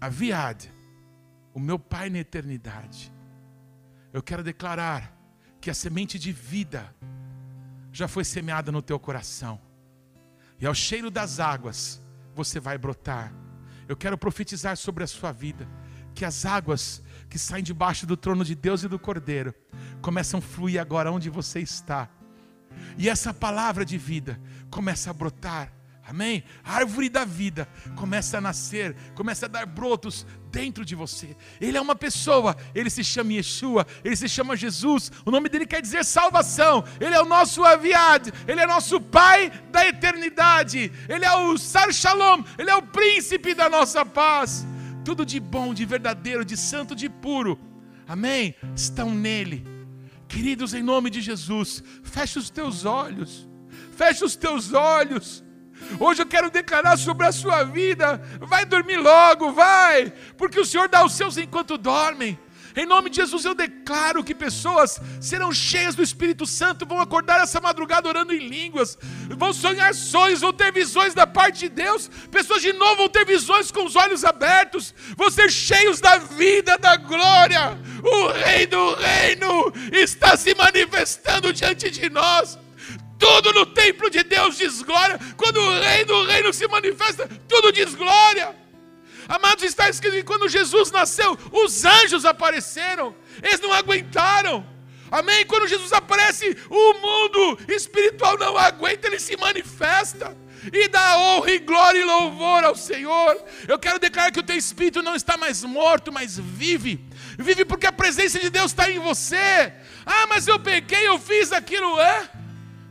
Aviad, o meu Pai na eternidade. Eu quero declarar que a semente de vida já foi semeada no teu coração. E ao cheiro das águas você vai brotar. Eu quero profetizar sobre a sua vida que as águas que saem debaixo do trono de Deus e do Cordeiro começam a fluir agora onde você está. E essa palavra de vida começa a brotar Amém? A árvore da vida começa a nascer, começa a dar brotos dentro de você. Ele é uma pessoa, ele se chama Yeshua, ele se chama Jesus. O nome dele quer dizer salvação. Ele é o nosso aviad, ele é nosso pai da eternidade. Ele é o Sar Shalom, ele é o príncipe da nossa paz. Tudo de bom, de verdadeiro, de santo, de puro. Amém? Estão nele. Queridos, em nome de Jesus, feche os teus olhos. Feche os teus olhos. Hoje eu quero declarar sobre a sua vida. Vai dormir logo, vai, porque o Senhor dá os seus enquanto dormem. Em nome de Jesus eu declaro que pessoas serão cheias do Espírito Santo, vão acordar essa madrugada orando em línguas, vão sonhar sonhos, vão ter visões da parte de Deus. Pessoas de novo vão ter visões com os olhos abertos, vão ser cheios da vida, da glória. O Rei do Reino está se manifestando diante de nós. Tudo no templo de Deus diz glória. Quando o rei do reino se manifesta, tudo diz glória. Amados, está escrito que quando Jesus nasceu, os anjos apareceram, eles não aguentaram. Amém? Quando Jesus aparece, o mundo espiritual não aguenta, ele se manifesta e dá honra e glória e louvor ao Senhor. Eu quero declarar que o teu espírito não está mais morto, mas vive. Vive porque a presença de Deus está em você. Ah, mas eu pequei, eu fiz aquilo, é?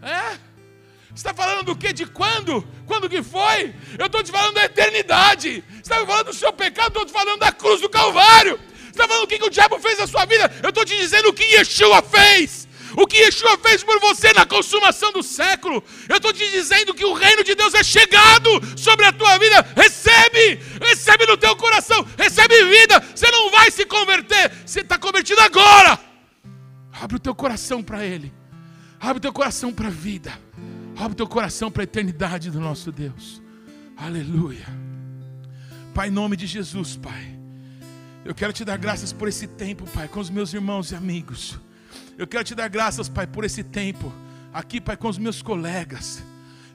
É? Você está falando do que? De quando? Quando que foi? Eu estou te falando da eternidade. Você está falando do seu pecado, estou te falando da cruz do Calvário. Você está falando o que, que o diabo fez na sua vida? Eu estou te dizendo o que Yeshua fez. O que Yeshua fez por você na consumação do século. Eu estou te dizendo que o reino de Deus é chegado sobre a tua vida. Recebe, recebe no teu coração, recebe vida. Você não vai se converter, você está convertido agora. Abre o teu coração para Ele. Abre teu coração para a vida. Abre teu coração para a eternidade do nosso Deus. Aleluia. Pai, em nome de Jesus, Pai. Eu quero te dar graças por esse tempo, Pai, com os meus irmãos e amigos. Eu quero te dar graças, Pai, por esse tempo aqui, Pai, com os meus colegas.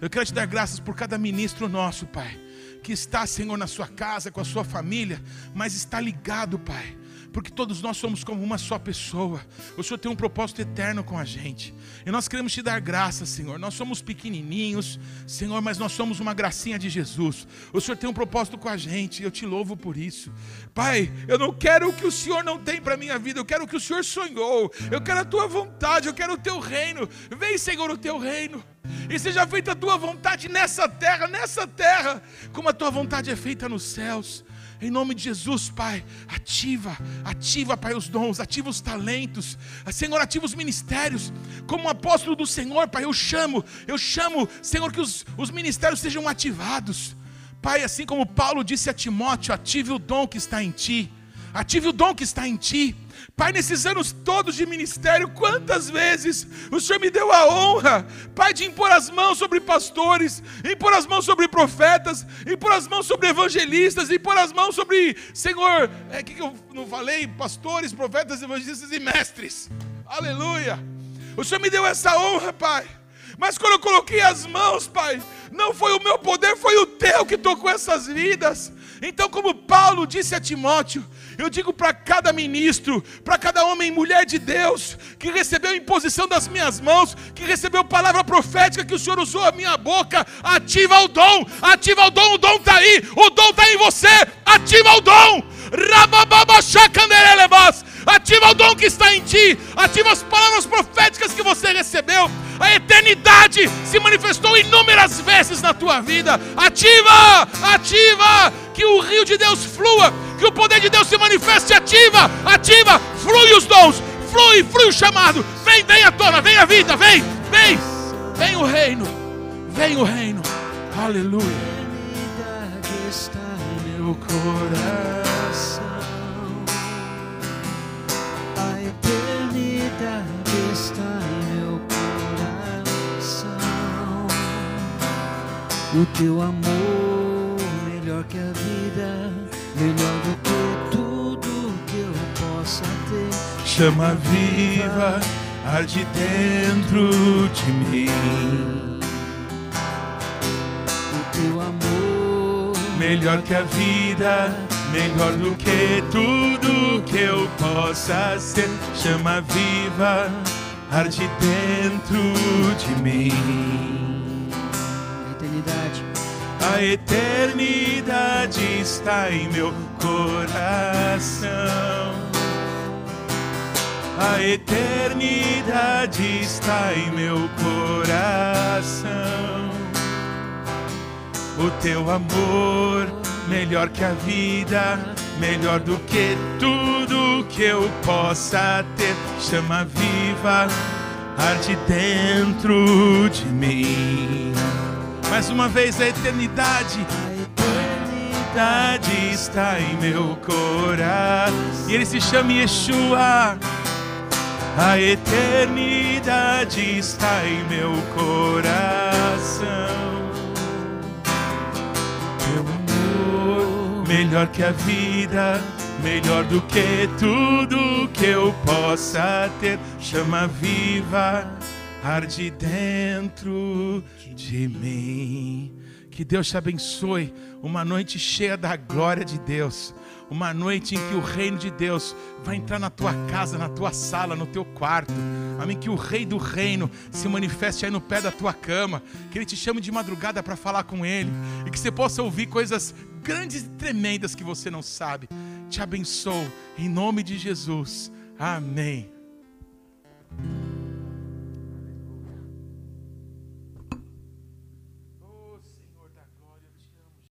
Eu quero te dar graças por cada ministro nosso, Pai, que está, Senhor, na sua casa, com a sua família, mas está ligado, Pai porque todos nós somos como uma só pessoa. O Senhor tem um propósito eterno com a gente. E nós queremos te dar graça, Senhor. Nós somos pequenininhos, Senhor, mas nós somos uma gracinha de Jesus. O Senhor tem um propósito com a gente. Eu te louvo por isso. Pai, eu não quero o que o Senhor não tem para minha vida. Eu quero o que o Senhor sonhou. Eu quero a tua vontade. Eu quero o teu reino. Vem, Senhor, o teu reino. E seja feita a tua vontade nessa terra, nessa terra, como a tua vontade é feita nos céus. Em nome de Jesus, Pai, ativa, ativa, Pai, os dons, ativa os talentos, Senhor, ativa os ministérios. Como apóstolo do Senhor, Pai, eu chamo, eu chamo, Senhor, que os, os ministérios sejam ativados. Pai, assim como Paulo disse a Timóteo, ative o dom que está em ti, ative o dom que está em ti. Pai, nesses anos todos de ministério, quantas vezes o Senhor me deu a honra, Pai, de impor as mãos sobre pastores, impor as mãos sobre profetas, impor as mãos sobre evangelistas, impor as mãos sobre, Senhor, é que eu não falei? Pastores, profetas, evangelistas e mestres. Aleluia. O Senhor me deu essa honra, Pai. Mas quando eu coloquei as mãos, Pai, não foi o meu poder, foi o teu que tocou essas vidas. Então, como Paulo disse a Timóteo, eu digo para cada ministro, para cada homem e mulher de Deus, que recebeu a imposição das minhas mãos, que recebeu palavra profética que o Senhor usou a minha boca, ativa o dom, ativa o dom, o dom está aí, o dom está em você, ativa o dom, ativa o dom que está em ti, ativa as palavras proféticas que verdade se manifestou inúmeras vezes na tua vida. Ativa, ativa, que o rio de Deus flua, que o poder de Deus se manifeste. Ativa, ativa, flui os dons, flui, flui o chamado. Vem, vem à tona, vem a vida, vem, vem, vem o reino, vem o reino. Aleluia. está em meu coração. O teu amor, melhor que a vida, melhor do que tudo que eu possa ter. Chama viva, arde dentro de mim. O teu amor, Melhor que a vida, melhor do que tudo que eu possa ser. Chama viva, arde dentro de mim. A eternidade. Está em meu coração. A eternidade está em meu coração. O teu amor, melhor que a vida, melhor do que tudo que eu possa ter. Chama viva, arde dentro de mim. Mais uma vez, a eternidade está em meu coração. E ele se chama Yeshua. A eternidade está em meu coração. Teu amor, melhor que a vida, melhor do que tudo que eu possa ter. Chama viva, arde dentro de mim. Que Deus te abençoe. Uma noite cheia da glória de Deus. Uma noite em que o reino de Deus vai entrar na tua casa, na tua sala, no teu quarto. Amém. Que o rei do reino se manifeste aí no pé da tua cama. Que ele te chame de madrugada para falar com ele. E que você possa ouvir coisas grandes e tremendas que você não sabe. Te abençoo em nome de Jesus. Amém.